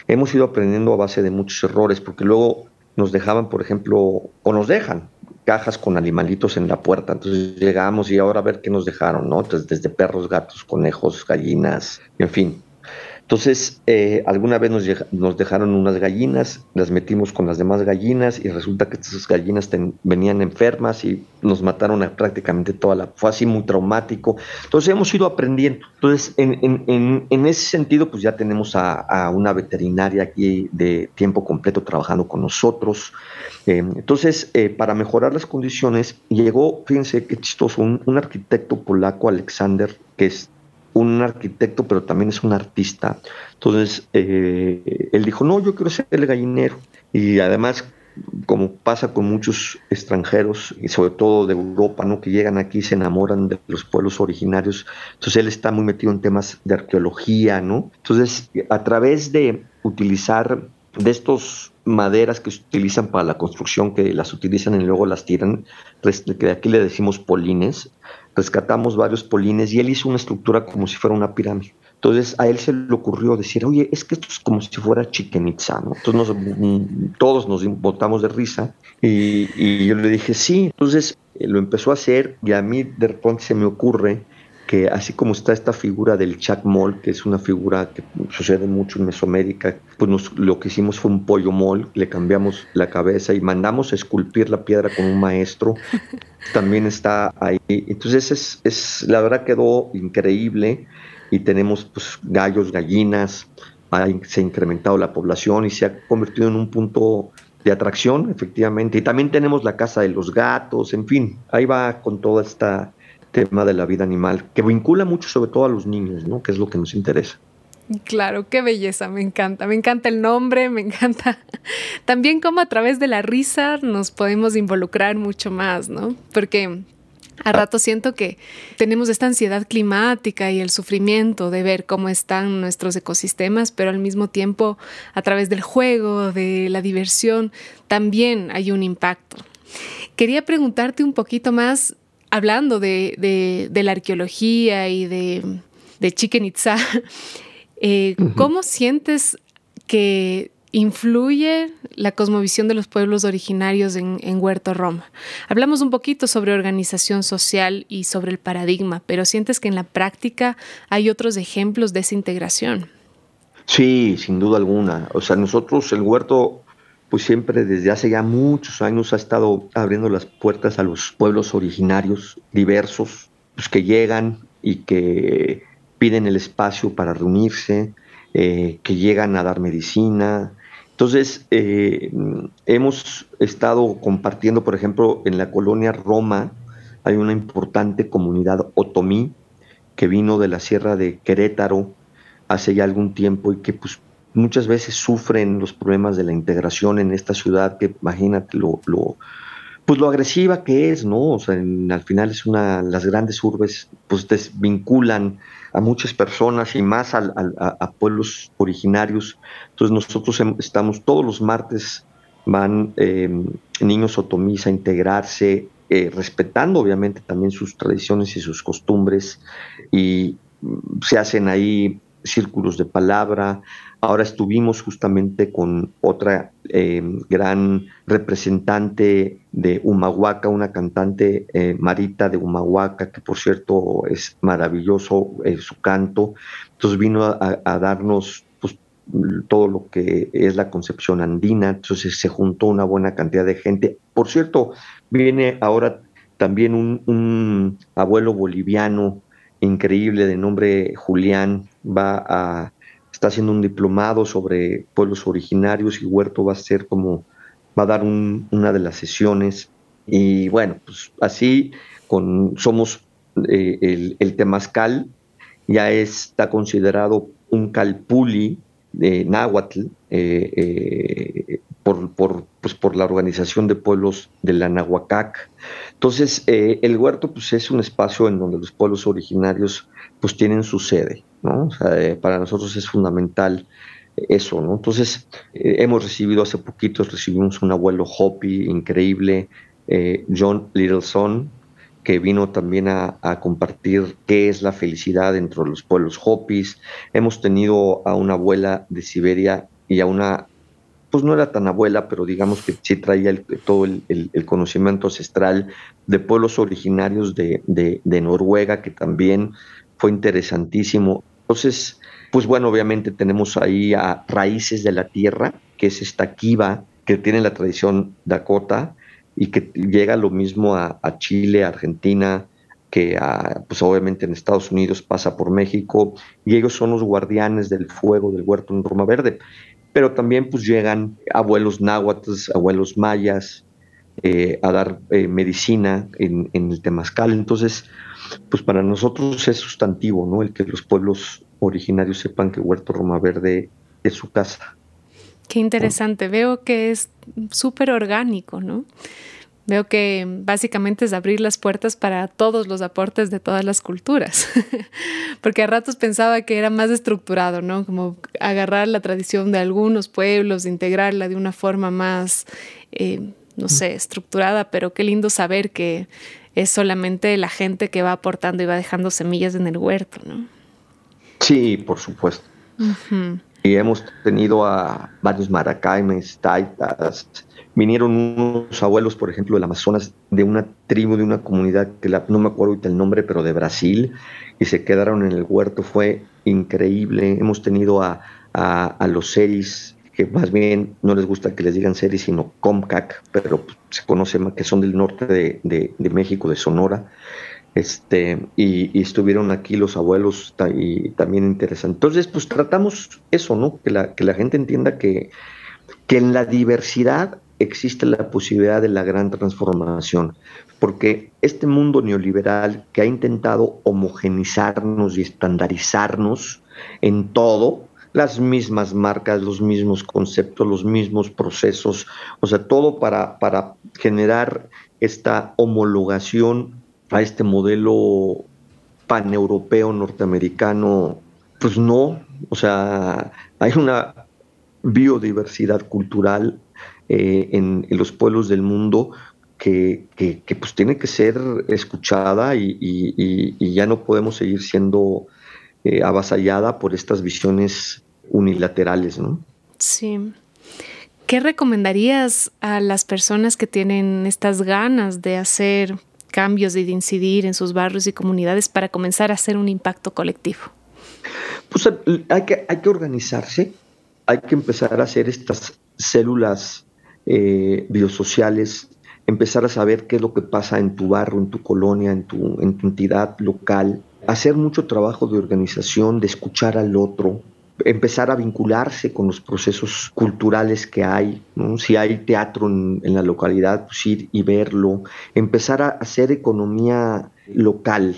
hemos ido aprendiendo a base de muchos errores, porque luego nos dejaban, por ejemplo, o nos dejan cajas con animalitos en la puerta. Entonces llegamos y ahora a ver qué nos dejaron, ¿no? Entonces, desde perros, gatos, conejos, gallinas, en fin. Entonces, eh, alguna vez nos, dejaron unas gallinas, las metimos con las demás gallinas y resulta que esas gallinas venían enfermas y nos mataron a prácticamente toda la... Fue así muy traumático. Entonces, hemos ido aprendiendo. Entonces, en, ese sentido, pues ya tenemos a, una veterinaria aquí de tiempo completo trabajando con nosotros. Eh, entonces, eh, para mejorar las condiciones, llegó, fíjense qué chistoso, un arquitecto polaco, Alexander, que es un arquitecto, pero también es un artista. Entonces, eh, él dijo, no, yo quiero ser el gallinero. Y además, como pasa con muchos extranjeros, y sobre todo de Europa, ¿no? que llegan aquí y se enamoran de los pueblos originarios, entonces él está muy metido en temas de arqueología, ¿no? Entonces, a través de utilizar de estos maderas que se utilizan para la construcción, que las utilizan y luego las tiran, que aquí le decimos polines, rescatamos varios polines y él hizo una estructura como si fuera una pirámide. Entonces a él se le ocurrió decir, oye, es que esto es como si fuera Chichen Itza, ¿no? Entonces mm, todos nos botamos de risa y, y, yo le dije, sí. Entonces eh, lo empezó a hacer y a mí de repente se me ocurre que así como está esta figura del Mol, que es una figura que sucede mucho en Mesoamérica, pues lo que hicimos fue un pollo mol, le cambiamos la cabeza y mandamos a esculpir la piedra con un maestro, también está ahí. Entonces es, es la verdad quedó increíble y tenemos pues gallos, gallinas, se ha incrementado la población y se ha convertido en un punto de atracción, efectivamente. Y también tenemos la casa de los gatos, en fin, ahí va con toda esta tema de la vida animal, que vincula mucho sobre todo a los niños, ¿no? Que es lo que nos interesa. Claro, qué belleza, me encanta, me encanta el nombre, me encanta también cómo a través de la risa nos podemos involucrar mucho más, ¿no? Porque a rato siento que tenemos esta ansiedad climática y el sufrimiento de ver cómo están nuestros ecosistemas, pero al mismo tiempo a través del juego, de la diversión, también hay un impacto. Quería preguntarte un poquito más hablando de, la arqueología y de, de Chichen Itza, eh, ¿cómo sientes que influye la cosmovisión de los pueblos originarios en, Huerto Roma? Hablamos un poquito sobre organización social y sobre el paradigma, pero ¿sientes que en la práctica hay otros ejemplos de esa integración? Sí, sin duda alguna. O sea, nosotros el huerto pues siempre desde hace ya muchos años ha estado abriendo las puertas a los pueblos originarios diversos, pues que llegan y que piden el espacio para reunirse, eh, que llegan a dar medicina. Entonces, eh, hemos estado compartiendo, por ejemplo, en la colonia Roma hay una importante comunidad otomí que vino de la sierra de Querétaro hace ya algún tiempo y que pues muchas veces sufren los problemas de la integración en esta ciudad, que imagínate lo, pues lo agresiva que es, ¿no? O sea, al final es una, las grandes urbes, pues desvinculan a muchas personas y más a, pueblos originarios. Entonces nosotros estamos todos los martes, van eh, niños otomís a integrarse, eh, respetando obviamente también sus tradiciones y sus costumbres, y se hacen ahí círculos de palabra, Ahora estuvimos justamente con otra eh, gran representante de Humahuaca, una cantante eh, Marita de Humahuaca, que por cierto es maravilloso eh, su canto. Entonces vino a, darnos pues, todo lo que es la concepción andina, entonces se juntó una buena cantidad de gente. Por cierto, viene ahora también un, abuelo boliviano increíble de nombre Julián, va a, está haciendo un diplomado sobre pueblos originarios y Huerto va a ser como, va a dar una de las sesiones. Y bueno, pues así con, somos eh, el, el temazcal, ya está considerado un calpuli de náhuatl eh, eh, por, por, pues por, la Organización de Pueblos de la Nahuacac. Entonces, eh, el huerto pues, es un espacio en donde los pueblos originarios pues, tienen su sede. ¿no? para nosotros es fundamental eso. ¿no? Entonces, hemos recibido hace poquito, recibimos un abuelo Hopi increíble, John Littleson, que vino también a, compartir qué es la felicidad dentro de los pueblos Hopis. Hemos tenido a una abuela de Siberia y a una, pues no era tan abuela, pero digamos que sí traía todo el, conocimiento ancestral de pueblos originarios de, Noruega, que también fue interesantísimo. Entonces, pues bueno, obviamente tenemos ahí a Raíces de la Tierra, que es esta kiva que tiene la tradición Dakota, y que llega lo mismo a, Chile, a Argentina, que pues obviamente en Estados Unidos pasa por México, y ellos son los guardianes del fuego del huerto en Roma Verde. Pero también pues llegan abuelos náhuatl, abuelos mayas, eh, a dar eh, medicina en, en, el Temazcal. Entonces, pues para nosotros es sustantivo, ¿no? El que los pueblos originarios sepan que Huerto Roma Verde es su casa. Qué interesante. Veo que es súper orgánico, ¿no? Veo que básicamente es abrir las puertas para todos los aportes de todas las culturas, porque a ratos pensaba que era más estructurado, ¿no? Como agarrar la tradición de algunos pueblos, integrarla de una forma más, eh, no sé, estructurada, pero qué lindo saber que es solamente la gente que va aportando y va dejando semillas en el huerto, ¿no? Sí, por supuesto. Y hemos tenido a varios maracaimes, taitas. Vinieron unos abuelos, por ejemplo, del Amazonas, de una tribu, de una comunidad que no me acuerdo ahorita el nombre, pero de Brasil, y se quedaron en el huerto. Fue increíble. Hemos tenido a, los seris, que más bien no les gusta que les digan seris, sino Comcac, pero se conoce más que son del norte de México, de Sonora este, y, estuvieron aquí los abuelos y también interesante. Entonces, pues tratamos eso, ¿no? Que la, que la gente entienda que, que en la diversidad existe la posibilidad de la gran transformación, porque este mundo neoliberal que ha intentado homogenizarnos y estandarizarnos en todo, las mismas marcas, los mismos conceptos, los mismos procesos, o sea, todo para, para generar esta homologación a este modelo paneuropeo norteamericano, pues no, o sea, hay una biodiversidad cultural eh, en, los pueblos del mundo que, pues tiene que ser escuchada y, ya no podemos seguir siendo eh, avasallada por estas visiones unilaterales, ¿no? Sí. ¿Qué recomendarías a las personas que tienen estas ganas de hacer cambios y de incidir en sus barrios y comunidades para comenzar a hacer un impacto colectivo? Pues hay que, hay que organizarse, hay que empezar a hacer estas células eh, biosociales, empezar a saber qué es lo que pasa en tu barrio, en tu colonia, en tu, en tu entidad local, hacer mucho trabajo de organización, de escuchar al otro, empezar a vincularse con los procesos culturales que hay, si hay teatro en, la localidad, pues ir y verlo, empezar a hacer economía local.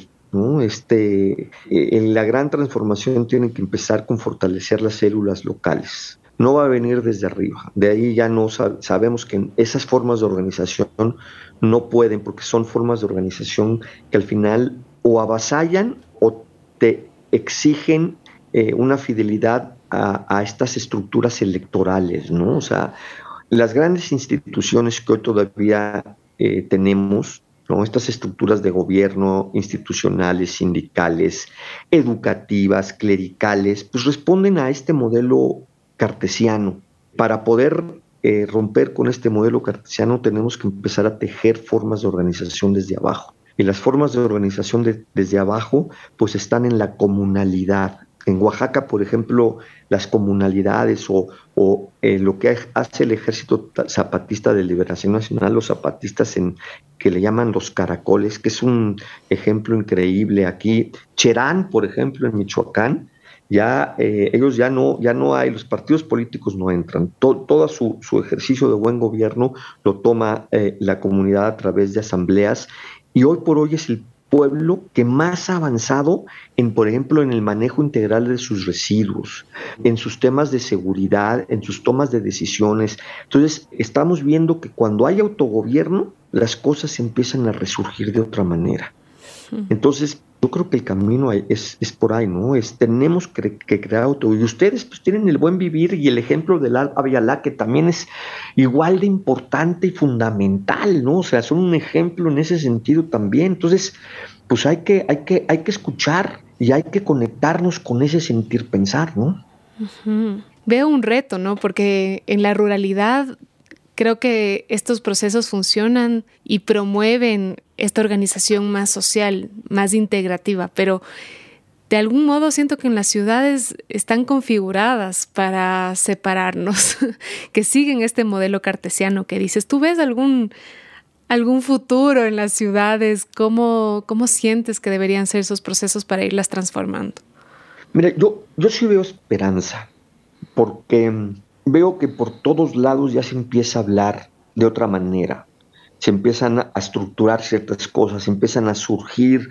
Este, eh, la gran transformación tiene que empezar con fortalecer las células locales. No va a venir desde arriba. De ahí ya no sabemos que esas formas de organización no pueden, porque son formas de organización que al final o avasallan o te exigen eh, una fidelidad a, estas estructuras electorales, ¿no? O sea, las grandes instituciones que hoy todavía eh, tenemos, ¿no? Estas estructuras de gobierno, institucionales, sindicales, educativas, clericales, pues responden a este modelo cartesiano. Para poder eh, romper con este modelo cartesiano tenemos que empezar a tejer formas de organización desde abajo. Y las formas de organización desde abajo pues están en la comunalidad, En Oaxaca, por ejemplo, las comunalidades o, eh, lo que hace el Ejército Zapatista de Liberación Nacional, los zapatistas en que le llaman los caracoles, que es un ejemplo increíble aquí. Cherán, por ejemplo, en Michoacán, ya eh, ellos ya no, ya no hay, los partidos políticos no entran. todo su, ejercicio de buen gobierno lo toma eh, la comunidad a través de asambleas y hoy por hoy es el pueblo que más ha avanzado en, por ejemplo, en el manejo integral de sus residuos, en sus temas de seguridad, en sus tomas de decisiones. Entonces, estamos viendo que cuando hay autogobierno, las cosas empiezan a resurgir de otra manera. Entonces, yo creo que el camino es, es por ahí, ¿no? Es, tenemos que, crear auto. Y ustedes pues tienen el buen vivir y el ejemplo del Aviala, que también es igual de importante y fundamental, ¿no? O sea, son un ejemplo en ese sentido también. Entonces, pues hay que, hay que, hay que escuchar y hay que conectarnos con ese sentir pensar, ¿no? Veo un reto, ¿no? Porque en la ruralidad creo que estos procesos funcionan y promueven esta organización más social, más integrativa, pero de algún modo siento que en las ciudades están configuradas para separarnos, que siguen este modelo cartesiano que dices, ¿tú ves algún, algún futuro en las ciudades? ¿Cómo, ¿Cómo sientes que deberían ser esos procesos para irlas transformando? Mira, yo, yo sí veo esperanza, porque veo que por todos lados ya se empieza a hablar de otra manera se empiezan a estructurar ciertas cosas, empiezan a surgir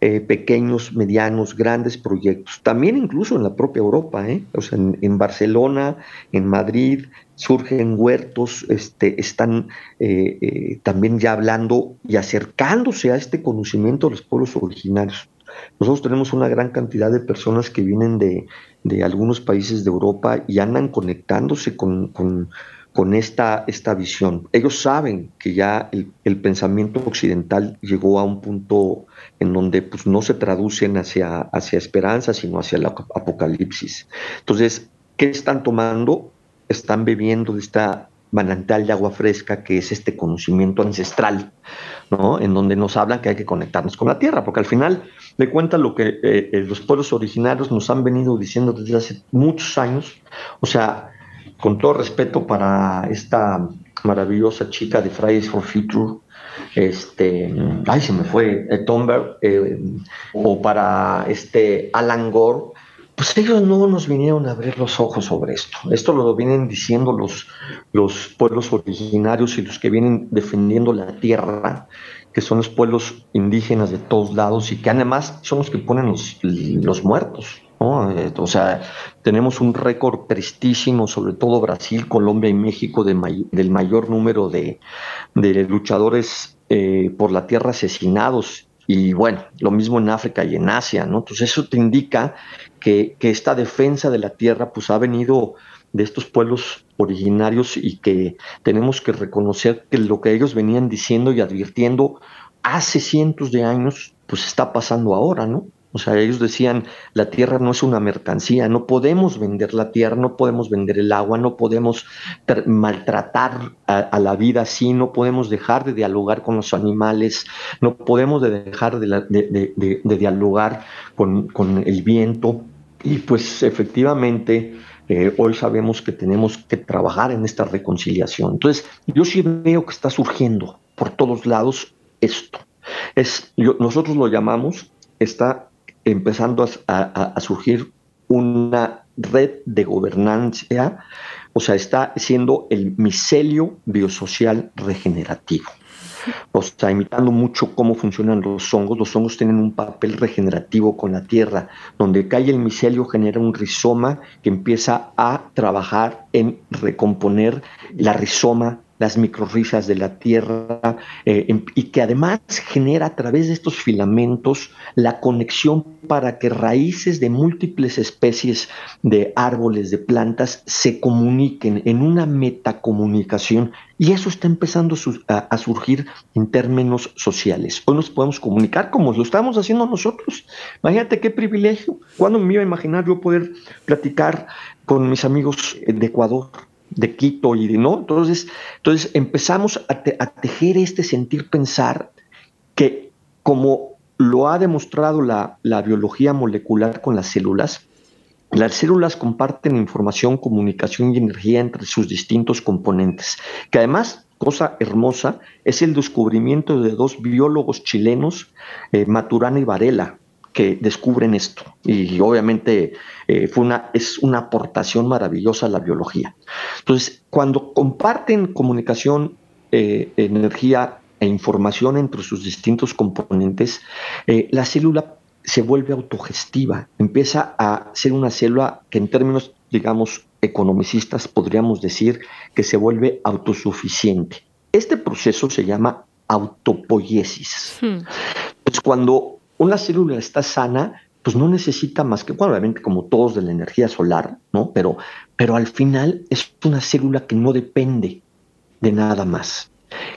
eh, pequeños, medianos, grandes proyectos. También incluso en la propia Europa, ¿eh? o sea, en, Barcelona, en Madrid, surgen huertos, este, están eh, también ya hablando y acercándose a este conocimiento de los pueblos originarios. Nosotros tenemos una gran cantidad de personas que vienen de, algunos países de Europa y andan conectándose con con esta, esta visión. Ellos saben que ya el, pensamiento occidental llegó a un punto en donde pues, no se traducen hacia, hacia esperanza, sino hacia el apocalipsis. Entonces, ¿qué están tomando? Están bebiendo de esta manantial de agua fresca que es este conocimiento ancestral, ¿no? En donde nos hablan que hay que conectarnos con la tierra, porque al final de cuentas lo que eh, eh, los pueblos originarios nos han venido diciendo desde hace muchos años, o sea, con todo respeto para esta maravillosa chica de Fridays for Future, este, ay, se me fue, eh, Tomber, eh, o para este Alan Gore, pues ellos no nos vinieron a abrir los ojos sobre esto. Esto lo vienen diciendo los, los pueblos originarios y los que vienen defendiendo la tierra, que son los pueblos indígenas de todos lados y que además son los que ponen los, los muertos. Eh, o sea, tenemos un récord tristísimo, sobre todo Brasil, Colombia y México, del mayor número de, luchadores eh, por la tierra asesinados. Y bueno, lo mismo en África y en Asia, ¿no? Entonces eso te indica que, que esta defensa de la tierra pues ha venido de estos pueblos originarios y que tenemos que reconocer que lo que ellos venían diciendo y advirtiendo hace cientos de años, pues está pasando ahora, ¿no? O sea, ellos decían, la tierra no es una mercancía, no podemos vender la tierra, no podemos vender el agua, no podemos maltratar a, la vida así, no podemos dejar de dialogar con los animales, no podemos dejar de, dialogar con, el viento. Y pues efectivamente, eh, hoy sabemos que tenemos que trabajar en esta reconciliación. Entonces, yo sí veo que está surgiendo por todos lados esto. Es, nosotros lo llamamos, está empezando a, surgir una red de gobernanza, o sea, está siendo el micelio biosocial regenerativo. O sea, imitando mucho cómo funcionan los hongos. Los hongos tienen un papel regenerativo con la tierra. Donde cae el micelio genera un rizoma que empieza a trabajar en recomponer la rizoma las microrisas de la tierra eh, em, y que además genera a través de estos filamentos la conexión para que raíces de múltiples especies de árboles, de plantas, se comuniquen en una metacomunicación y eso está empezando a, surgir en términos sociales. Hoy nos podemos comunicar como lo estamos haciendo nosotros. Imagínate qué privilegio. ¿Cuándo me iba a imaginar yo poder platicar con mis amigos de Ecuador? De Quito y de no. Entonces, entonces empezamos a, tejer este sentir pensar que como lo ha demostrado la, biología molecular con las células, las células comparten información, comunicación y energía entre sus distintos componentes, que además, cosa hermosa, es el descubrimiento de dos biólogos chilenos, eh, Maturana y Varela, que descubren esto. Y obviamente eh, fue una, es una aportación maravillosa a la biología. Entonces, cuando comparten comunicación, eh, energía e información entre sus distintos componentes, la célula se vuelve autogestiva, empieza a ser una célula que en términos, digamos, economicistas podríamos decir que se vuelve autosuficiente. Este proceso se llama autopoiesis. Hmm. Pues cuando una célula está sana, pues no necesita más que, bueno, obviamente como todos de la energía solar, ¿no? Pero, pero al final es una célula que no depende de nada más.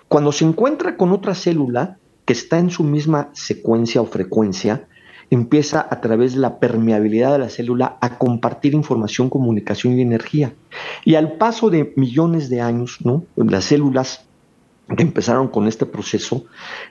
Cuando se encuentra con otra célula que está en su misma secuencia o frecuencia, empieza a través de la permeabilidad de la célula a compartir información, comunicación y energía. Y al paso de millones de años, ¿no? las células empezaron con este proceso,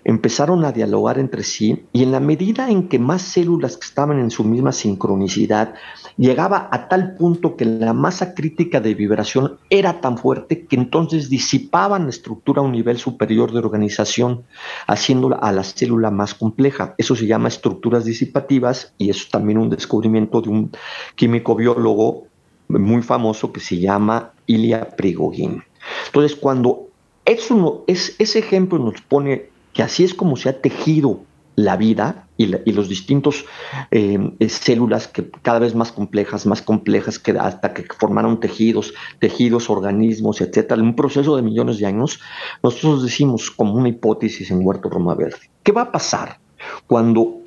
empezaron a dialogar entre sí y en la medida en que más células estaban en su misma sincronicidad, llegaba a tal punto que la masa crítica de vibración era tan fuerte que entonces disipaban la estructura a un nivel superior de organización, haciéndola a la célula más compleja. Eso se llama estructuras disipativas y es también un descubrimiento de un químico biólogo muy famoso que se llama Ilya Prigogine. Entonces, cuando eso es, ese ejemplo nos pone que así es como se ha tejido la vida y, los distintos eh, células que cada vez más complejas, más complejas, que hasta que formaron tejidos, tejidos, organismos, etcétera, en un proceso de millones de años, nosotros decimos como una hipótesis en Huerto Roma Verde, ¿qué va a pasar cuando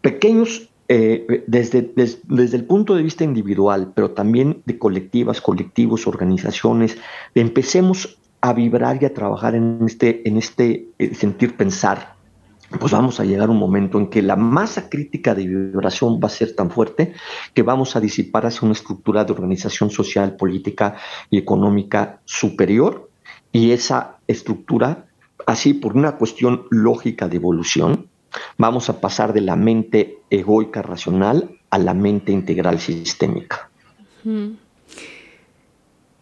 pequeños eh, desde, desde, el punto de vista individual, pero también de colectivas, colectivos, organizaciones, empecemos a vibrar y a trabajar en este, en este eh, sentir pensar, pues vamos a llegar a un momento en que la masa crítica de vibración va a ser tan fuerte que vamos a disipar hacia una estructura de organización social, política y económica superior y esa estructura, así por una cuestión lógica de evolución, vamos a pasar de la mente egoica racional a la mente integral sistémica.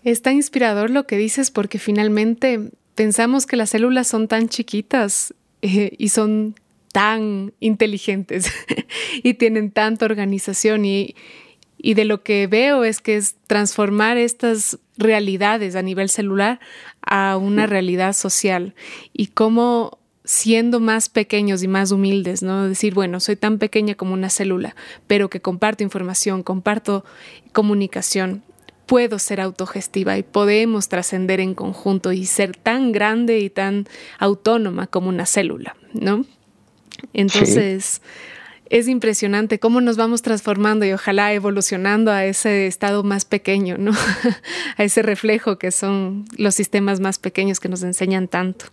Es tan inspirador lo que dices porque finalmente pensamos que las células son tan chiquitas eh, y son tan inteligentes y tienen tanta organización y, y de lo que veo es que es transformar estas realidades a nivel celular a una realidad social y cómo siendo más pequeños y más humildes, ¿no? Decir, bueno, soy tan pequeña como una célula, pero que comparto información, comparto comunicación puedo ser autogestiva y podemos trascender en conjunto y ser tan grande y tan autónoma como una célula, ¿no? Entonces, es impresionante cómo nos vamos transformando y ojalá evolucionando a ese estado más pequeño, ¿no? a ese reflejo que son los sistemas más pequeños que nos enseñan tanto.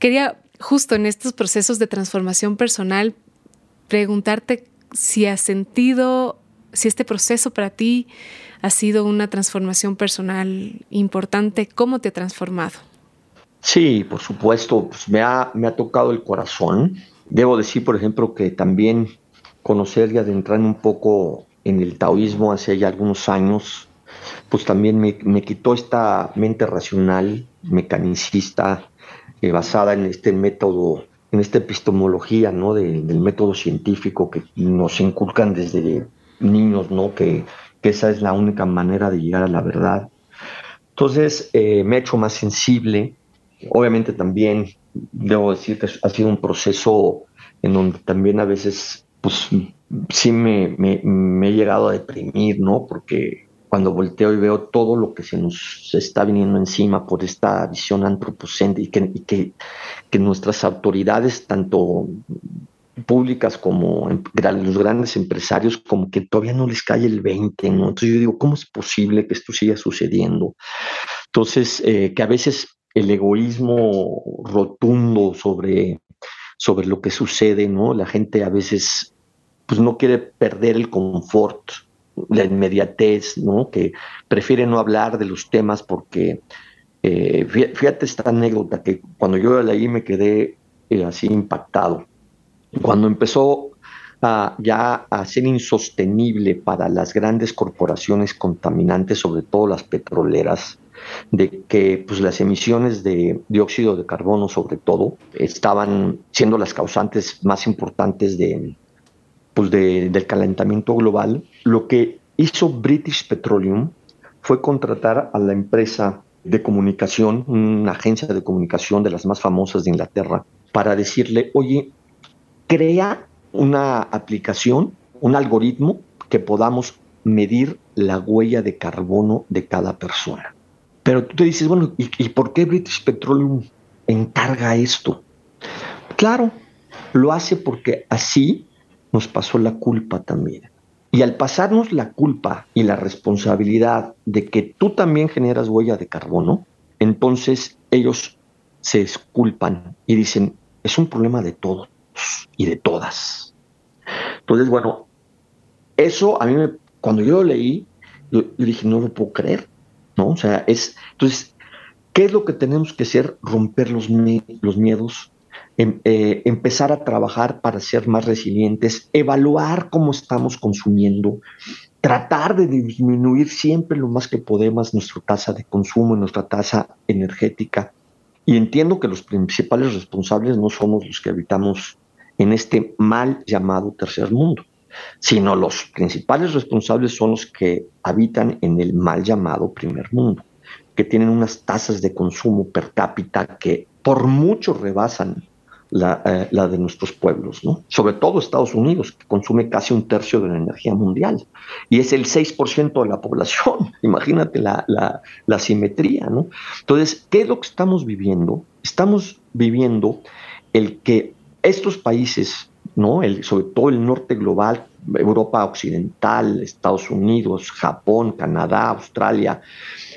Quería justo en estos procesos de transformación personal preguntarte si has sentido, si este proceso para ti ha sido una transformación personal importante. ¿Cómo te ha transformado? Sí, por supuesto, pues me, ha, me ha tocado el corazón. Debo decir, por ejemplo, que también conocer y adentrar un poco en el taoísmo hace ya algunos años, pues también me, me quitó esta mente racional, mecanicista, eh, basada en este método, en esta epistemología, ¿no? del método científico que nos inculcan desde niños, ¿no? Que esa es la única manera de llegar a la verdad. Entonces eh, me he hecho más sensible. Obviamente también debo decir que ha sido un proceso en donde también a veces, pues sí me, me, he llegado a deprimir, ¿no? Porque cuando volteo y veo todo lo que se nos está viniendo encima por esta visión antropocéntrica y que, que nuestras autoridades, tanto públicas como los grandes empresarios como que todavía no les cae el 20, ¿no? Entonces yo digo, ¿cómo es posible que esto siga sucediendo? Entonces, eh, que a veces el egoísmo rotundo sobre, sobre lo que sucede, ¿no? La gente a veces pues no quiere perder el confort, la inmediatez, ¿no? Que prefiere no hablar de los temas porque, eh, fíjate esta anécdota que cuando yo leí me quedé eh, así impactado cuando empezó a, ya a ser insostenible para las grandes corporaciones contaminantes, sobre todo las petroleras, de que pues, las emisiones de dióxido de carbono, sobre todo, estaban siendo las causantes más importantes de, pues, del calentamiento global, lo que hizo British Petroleum fue contratar a la empresa de comunicación, una agencia de comunicación de las más famosas de Inglaterra, para decirle, oye, crea una aplicación, un algoritmo que podamos medir la huella de carbono de cada persona. Pero tú te dices, bueno, ¿y, por qué British Petroleum encarga esto? Claro, lo hace porque así nos pasó la culpa también. Y al pasarnos la culpa y la responsabilidad de que tú también generas huella de carbono, entonces ellos se disculpan y dicen, es un problema de todos y de todas. Entonces, bueno, eso a mí me, cuando yo lo leí, yo, dije, no lo puedo creer, ¿no? O sea, es, entonces, ¿qué es lo que tenemos que hacer? Romper los, los miedos, em, eh, empezar a trabajar para ser más resilientes, evaluar cómo estamos consumiendo, tratar de disminuir siempre lo más que podemos nuestra tasa de consumo, nuestra tasa energética. Y entiendo que los principales responsables no somos los que habitamos en este mal llamado tercer mundo, sino los principales responsables son los que habitan en el mal llamado primer mundo, que tienen unas tasas de consumo per cápita que por mucho rebasan la, eh, de nuestros pueblos, ¿no? Sobre todo Estados Unidos, que consume casi un tercio de la energía mundial y es el 6% de la población. Imagínate la, la, la simetría, ¿no? Entonces, ¿qué es lo que estamos viviendo? Estamos viviendo el que estos países, ¿no? El, sobre todo el norte global, Europa Occidental, Estados Unidos, Japón, Canadá, Australia,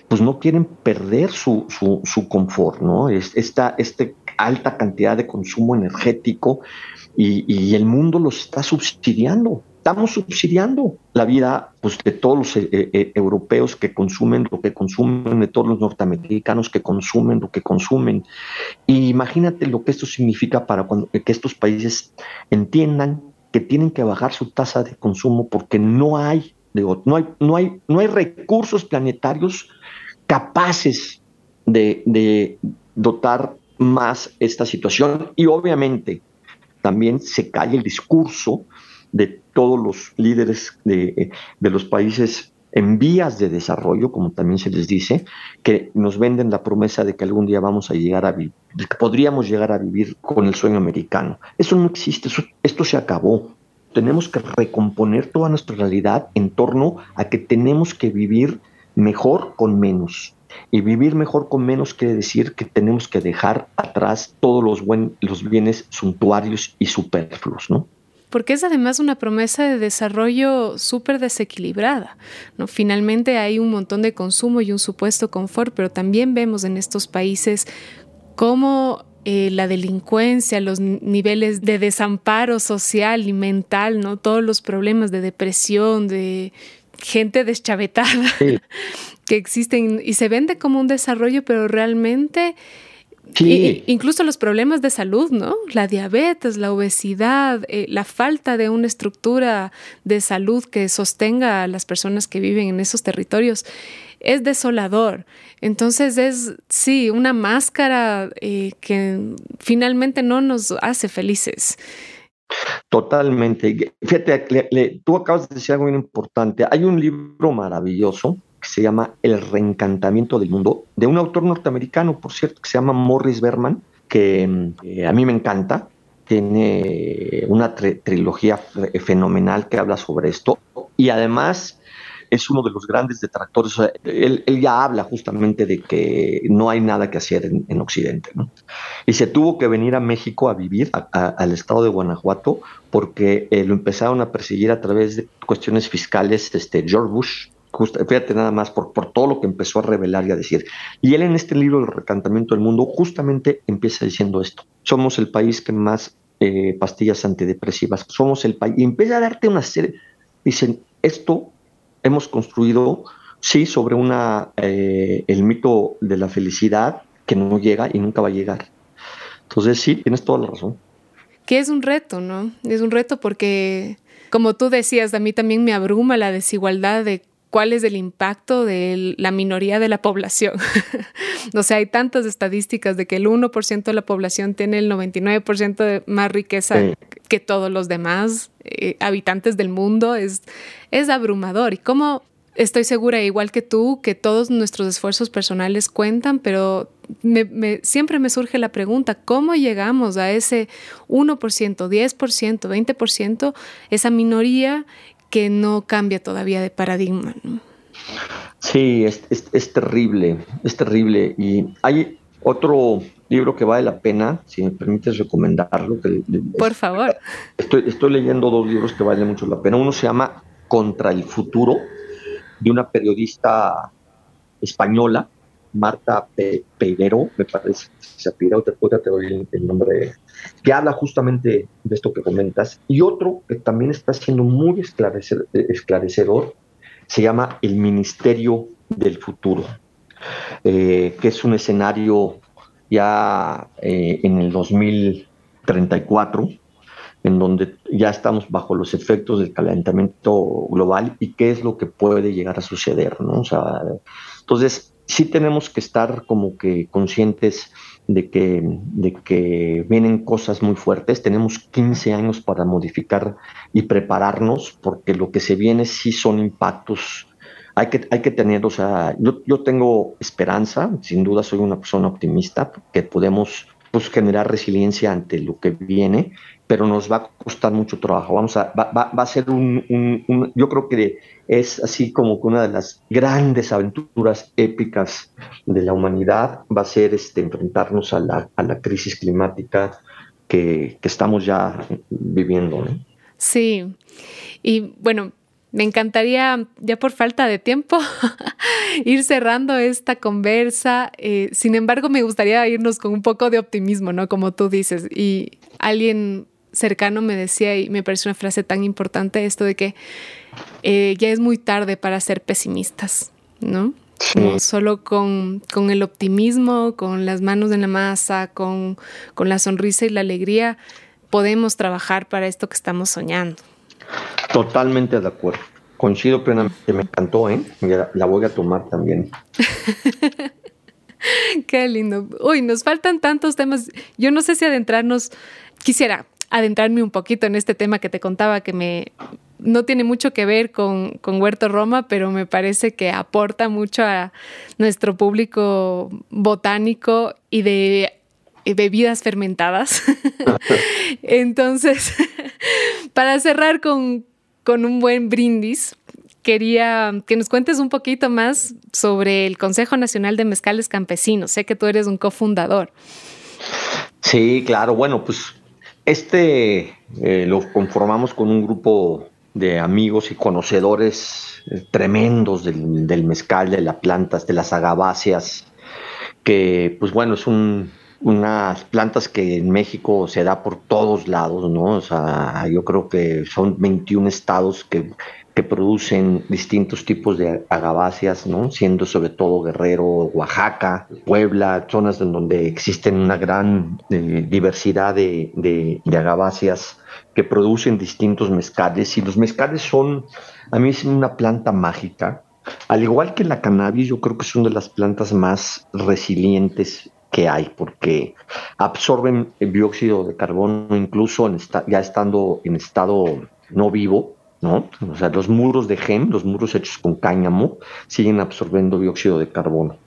pues no quieren perder su, su, confort, ¿no? Esta, esta alta cantidad de consumo energético y, y el mundo los está subsidiando estamos subsidiando la vida pues, de todos los eh, eh, europeos que consumen lo que consumen, de todos los norteamericanos que consumen lo que consumen. Y imagínate lo que esto significa para que estos países entiendan que tienen que bajar su tasa de consumo porque no hay, no hay, no hay, no hay recursos planetarios capaces de, de dotar más esta situación. Y obviamente también se cae el discurso de todos los líderes de, los países en vías de desarrollo, como también se les dice, que nos venden la promesa de que algún día vamos a llegar a vivir, que podríamos llegar a vivir con el sueño americano. Eso no existe, esto se acabó. Tenemos que recomponer toda nuestra realidad en torno a que tenemos que vivir mejor con menos. Y vivir mejor con menos quiere decir que tenemos que dejar atrás todos los, buen, los bienes suntuarios y superfluos, ¿no? Porque es además una promesa de desarrollo súper desequilibrada. ¿no? Finalmente hay un montón de consumo y un supuesto confort, pero también vemos en estos países cómo eh, la delincuencia, los niveles de desamparo social y mental, ¿no? todos los problemas de depresión, de gente deschavetada que existen y se vende como un desarrollo, pero realmente incluso los problemas de salud, ¿no? La diabetes, la obesidad, eh, la falta de una estructura de salud que sostenga a las personas que viven en esos territorios es desolador. Entonces es, sí, una máscara eh, que finalmente no nos hace felices. Totalmente. Fíjate, tú acabas de decir algo muy importante. Hay un libro maravilloso que se llama El reencantamiento del mundo, de un autor norteamericano, por cierto, que se llama Morris Berman, que eh, a mí me encanta. Tiene una trilogía fenomenal que habla sobre esto y además es uno de los grandes detractores. él, ya habla justamente de que no hay nada que hacer en, Occidente. Y se tuvo que venir a México a vivir, al estado de Guanajuato, porque eh, lo empezaron a perseguir a través de cuestiones fiscales. Este, George Bush fíjate nada más por, por todo lo que empezó a revelar y a decir. Y él en este libro, El recantamiento del mundo, justamente empieza diciendo esto. Somos el país que más eh, pastillas antidepresivas, somos el país. Y empieza a darte una serie. Dicen, esto hemos construido, sí, sobre una, eh, el mito de la felicidad que no llega y nunca va a llegar. Entonces, sí, tienes toda la razón. Que es un reto, ¿no? Es un reto porque, como tú decías, a mí también me abruma la desigualdad de cuál es el impacto de la minoría de la población. o sea, hay tantas estadísticas de que el 1% de la población tiene el 99% de más riqueza que todos los demás eh, habitantes del mundo. Es, es abrumador. Y cómo estoy segura, igual que tú, que todos nuestros esfuerzos personales cuentan, pero siempre me surge la pregunta, ¿cómo llegamos a ese 1%, 10%, 20%, esa minoría que no cambia todavía de paradigma. Sí, es, terrible, es terrible. Y hay otro libro que vale la pena, si me permites recomendarlo. Por favor. Estoy, estoy leyendo dos libros que valen mucho la pena. Uno se llama Contra el Futuro, de una periodista española, Marta Peidero, me parece se apira, otra, te doy el, nombre, que habla justamente de esto que comentas. Y otro que también está siendo muy esclarecedor, se llama El Ministerio del Futuro, eh, que es un escenario ya eh, en el 2034, en donde ya estamos bajo los efectos del calentamiento global y qué es lo que puede llegar a suceder, ¿no? O sea, entonces, sí tenemos que estar como que conscientes de que, de que vienen cosas muy fuertes. Tenemos 15 años para modificar y prepararnos porque lo que se viene sí son impactos. Hay que, hay que tener, o sea, yo, yo tengo esperanza, sin duda soy una persona optimista, que podemos pues, generar resiliencia ante lo que viene, pero nos va a costar mucho trabajo. Vamos a, va, va, a ser un, yo creo que es así como que una de las grandes aventuras épicas de la humanidad va a ser este, enfrentarnos a la, a la crisis climática que, que estamos ya viviendo. Sí, y bueno, me encantaría, ya por falta de tiempo, ir cerrando esta conversa. Eh, sin embargo, me gustaría irnos con un poco de optimismo, ¿no? Como tú dices. Y alguien cercano me decía, y me parece una frase tan importante, esto de que eh, ya es muy tarde para ser pesimistas, ¿no? solo con, el optimismo, con las manos en la masa, con, la sonrisa y la alegría, podemos trabajar para esto que estamos soñando. Totalmente de acuerdo. Coincido plenamente, me encantó, ¿eh? La, voy a tomar también. Qué lindo. Uy, nos faltan tantos temas. Yo no sé si adentrarnos, quisiera adentrarme un poquito en este tema que te contaba que me no tiene mucho que ver con, Huerto Roma, pero me parece que aporta mucho a nuestro público botánico y de bebidas fermentadas. Entonces, para cerrar con, con un buen brindis, quería que nos cuentes un poquito más sobre el Consejo Nacional de Mezcales Campesinos. Sé que tú eres un cofundador. Sí, claro. Bueno, pues este eh, lo conformamos con un grupo de amigos y conocedores eh, tremendos del, mezcal, de las plantas, de las agaváceas, que pues bueno, es unas plantas que en México se da por todos lados, ¿no? O sea, yo creo que son 21 estados que que producen distintos tipos de agaváceas, ¿no? siendo sobre todo Guerrero, Oaxaca, Puebla, zonas en donde existen una gran eh, diversidad de, de, agaváceas que producen distintos mezcales. Y los mezcales son, a mí es una planta mágica. Al igual que la cannabis, yo creo que son de las plantas más resilientes que hay, porque absorben el dióxido de carbono incluso ya estando en estado no vivo, ¿no? O sea, los muros de GEM, los muros hechos con cáñamo, siguen absorbiendo dióxido de carbono,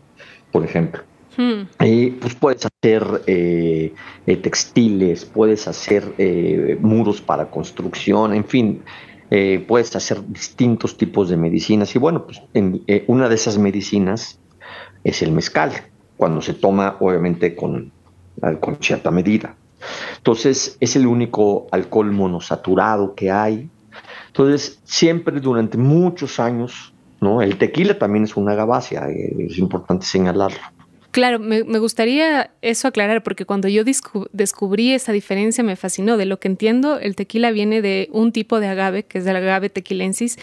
por ejemplo. Hmm. Y pues puedes hacer eh, eh, textiles, puedes hacer eh, muros para construcción, en fin, puedes hacer distintos tipos de medicinas. Y bueno, pues en, una de esas medicinas es el mezcal, cuando se toma obviamente con, con cierta medida. Entonces es el único alcohol monosaturado que hay, entonces, siempre durante muchos años, ¿no? El tequila también es una gabacia, eh, es importante señalarlo. Claro, me, gustaría eso aclarar, porque cuando yo descubrí esa diferencia me fascinó. De lo que entiendo, el tequila viene de un tipo de agave, que es el agave tequilensis,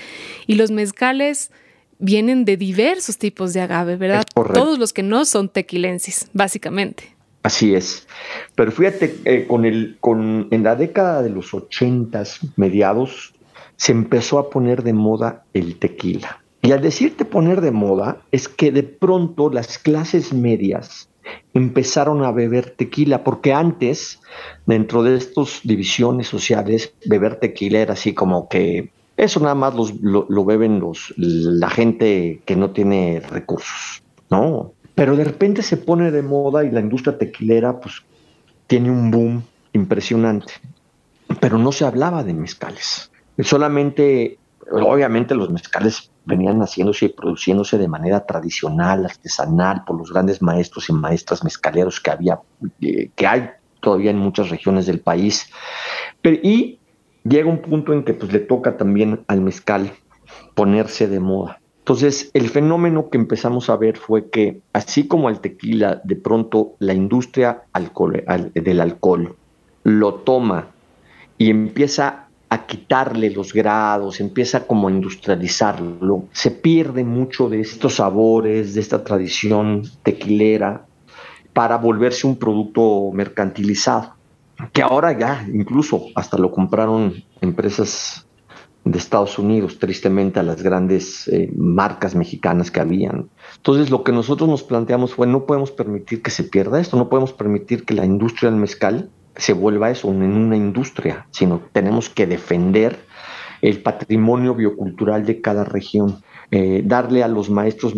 y los mezcales vienen de diversos tipos de agave, ¿verdad? Todos los que no son tequilensis, básicamente. Así es. Pero fíjate, eh, con el, con, en la década de los ochentas, mediados, se empezó a poner de moda el tequila. Y al decirte poner de moda, es que de pronto las clases medias empezaron a beber tequila, porque antes, dentro de estas divisiones sociales, beber tequila era así como que eso nada más lo, beben los, la gente que no tiene recursos, ¿no? Pero de repente se pone de moda y la industria tequilera pues tiene un boom impresionante. Pero no se hablaba de mezcales. Solamente, obviamente los mezcales venían haciéndose y produciéndose de manera tradicional, artesanal, por los grandes maestros y maestras mezcaleros que había, eh, que hay todavía en muchas regiones del país. y llega un punto en que pues le toca también al mezcal ponerse de moda. Entonces, el fenómeno que empezamos a ver fue que, así como al tequila, de pronto la industria del alcohol lo toma y empieza a quitarle los grados, empieza como a industrializarlo, se pierde mucho de estos sabores, de esta tradición tequilera, para volverse un producto mercantilizado, que ahora ya incluso hasta lo compraron empresas de Estados Unidos, tristemente, a las grandes eh, marcas mexicanas que habían. Entonces, lo que nosotros nos planteamos fue, no podemos permitir que se pierda esto, no podemos permitir que la industria del mezcal se vuelva eso, en una industria, sino tenemos que defender el patrimonio biocultural de cada región, eh, darle a los maestros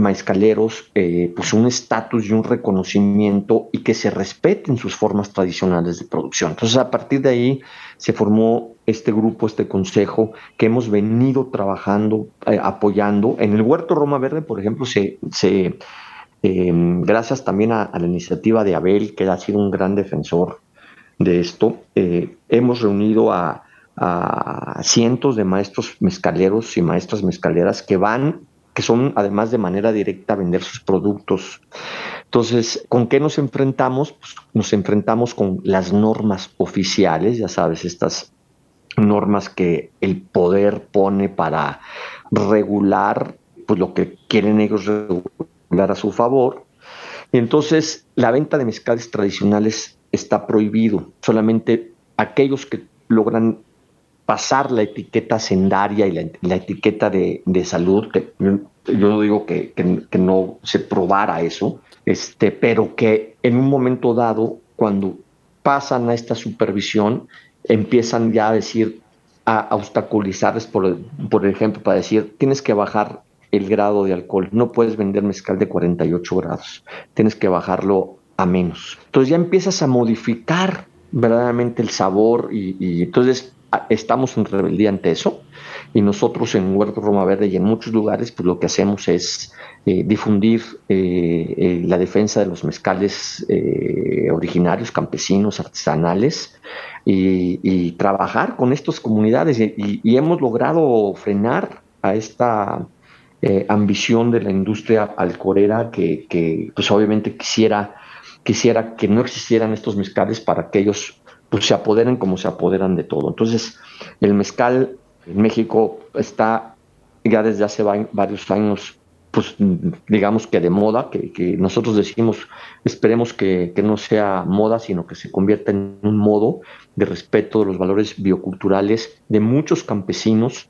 maizcaleros eh, pues un estatus y un reconocimiento y que se respeten sus formas tradicionales de producción. Entonces a partir de ahí se formó este grupo, este consejo que hemos venido trabajando, eh, apoyando. En el Huerto Roma Verde, por ejemplo, se, se em, gracias también a, la iniciativa de Abel, que ha sido un gran defensor de esto, eh, hemos reunido a, a cientos de maestros mezcaleros y maestras mezcaleras que van que son además de manera directa a vender sus productos. Entonces, ¿con qué nos enfrentamos? Pues nos enfrentamos con las normas oficiales, ya sabes, estas normas que el poder pone para regular pues, lo que quieren ellos regular a su favor. Y entonces, la venta de mezcales tradicionales está prohibido. Solamente aquellos que logran pasar la etiqueta sendaria y la, etiqueta de, salud, que yo, no digo que, no se probara eso, este, pero que en un momento dado, cuando pasan a esta supervisión, empiezan ya a decir, a, obstaculizarles, por, por ejemplo, para decir, tienes que bajar el grado de alcohol, no puedes vender mezcal de 48 grados, tienes que bajarlo a menos. Entonces ya empiezas a modificar verdaderamente el sabor y, entonces estamos en rebeldía ante eso y nosotros en Huerto Roma Verde y en muchos lugares pues lo que hacemos es eh, difundir eh, eh, la defensa de los mezcales originarios, campesinos, artesanales y, trabajar con estas comunidades y, hemos logrado frenar a esta ambición de la industria alcorera que, que pues obviamente quisiera quisiera que no existieran estos mezcales para que ellos pues se apoderen como se apoderan de todo. Entonces, el mezcal en México está ya desde hace varios años, pues digamos que de moda, que, nosotros decimos, esperemos que, no sea moda, sino que se convierta en un modo de respeto de los valores bioculturales de muchos campesinos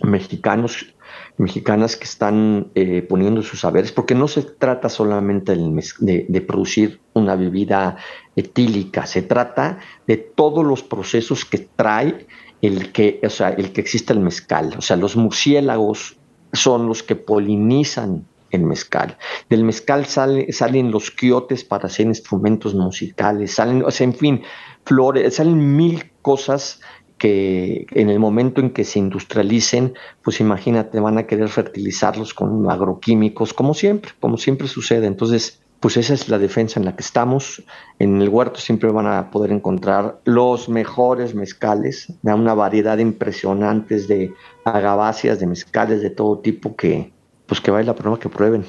mexicanos mexicanas que están eh, poniendo sus saberes, porque no se trata solamente de, producir una bebida etílica, se trata de todos los procesos que trae el que, o sea, el que existe el mezcal. O sea, los murciélagos son los que polinizan el mezcal. Del mezcal salen los quiotes para hacer instrumentos musicales, salen, o sea, en fin, flores, salen mil cosas que en el momento en que se industrialicen, pues imagínate, van a querer fertilizarlos con agroquímicos, como siempre, como siempre sucede. Entonces, pues esa es la defensa en la que estamos. En el huerto siempre van a poder encontrar los mejores mezcales, una variedad impresionante de agaváceas, de mezcales de todo tipo que, pues que vale la pena que prueben.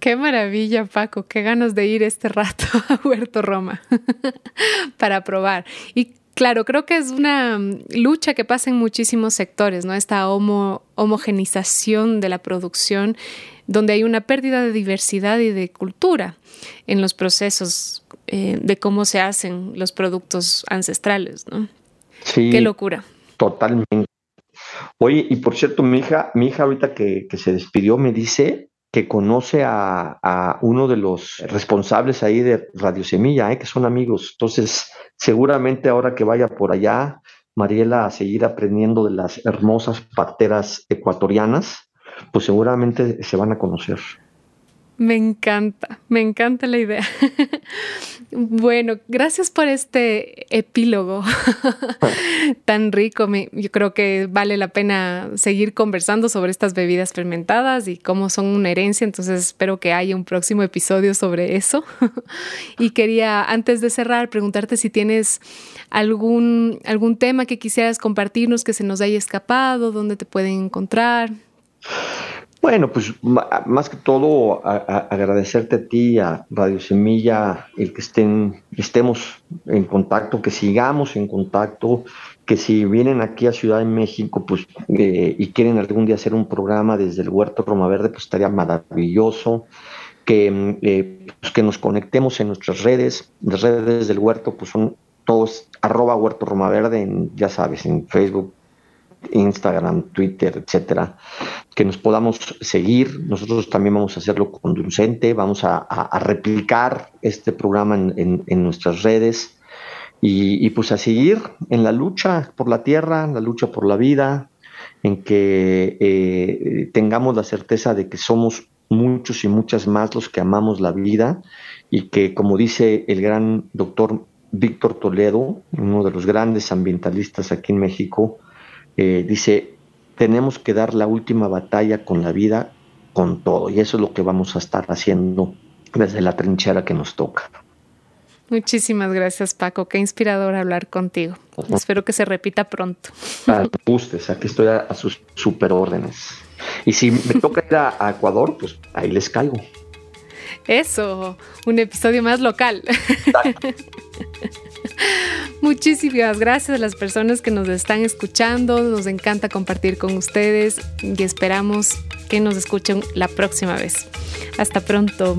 Qué maravilla, Paco. Qué ganas de ir este rato a Huerto Roma para probar. ¿Y Claro, creo que es una mm, lucha que pasa en muchísimos sectores, ¿no? Esta homogenización de la producción, donde hay una pérdida de diversidad y de cultura en los procesos eh, de cómo se hacen los productos ancestrales, ¿no? Sí. Qué locura. Totalmente. Oye, y por cierto, mi hija, mi hija ahorita que, se despidió me dice que conoce a, uno de los responsables ahí de Radio Semilla, ¿eh? que son amigos. Entonces, seguramente ahora que vaya por allá, Mariela, a seguir aprendiendo de las hermosas parteras ecuatorianas, pues seguramente se van a conocer. Me encanta, me encanta la idea. bueno, gracias por este epílogo tan rico. yo creo que vale la pena seguir conversando sobre estas bebidas fermentadas y cómo son una herencia, entonces espero que haya un próximo episodio sobre eso. y quería, antes de cerrar, preguntarte si tienes algún, algún tema que quisieras compartirnos que se nos haya escapado, dónde te pueden encontrar. Bueno, pues más que todo agradecerte a ti, a Radio Semilla, el que estén, estemos en contacto, que sigamos en contacto, que si vienen aquí a Ciudad de México pues, eh, y quieren algún día hacer un programa desde el Huerto Roma Verde, pues estaría maravilloso. Que, eh, pues, que nos conectemos en nuestras redes, las redes del Huerto pues son todos arroba Huerto Roma Verde, ya sabes, en Facebook, Instagram, Twitter, etcétera, que nos podamos seguir. Nosotros también vamos a hacerlo conducente, vamos a, replicar este programa en, nuestras redes y, pues a seguir en la lucha por la tierra, en la lucha por la vida, en que eh, tengamos la certeza de que somos muchos y muchas más los que amamos la vida y que, como dice el gran doctor Víctor Toledo, uno de los grandes ambientalistas aquí en México, eh, dice, tenemos que dar la última batalla con la vida, con todo. Y eso es lo que vamos a estar haciendo desde la trinchera que nos toca. Muchísimas gracias, Paco. Qué inspirador hablar contigo. Espero que se repita pronto. A gustes, aquí estoy a, sus super órdenes. Y si me toca ir a, Ecuador, pues ahí les caigo. Eso, un episodio más local. Muchísimas gracias a las personas que nos están escuchando. Nos encanta compartir con ustedes y esperamos que nos escuchen la próxima vez. Hasta pronto.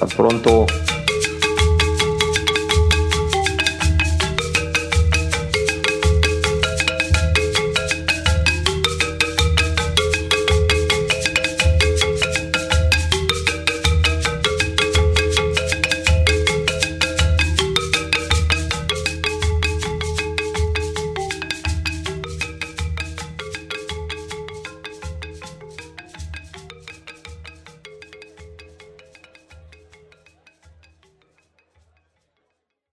Hasta pronto.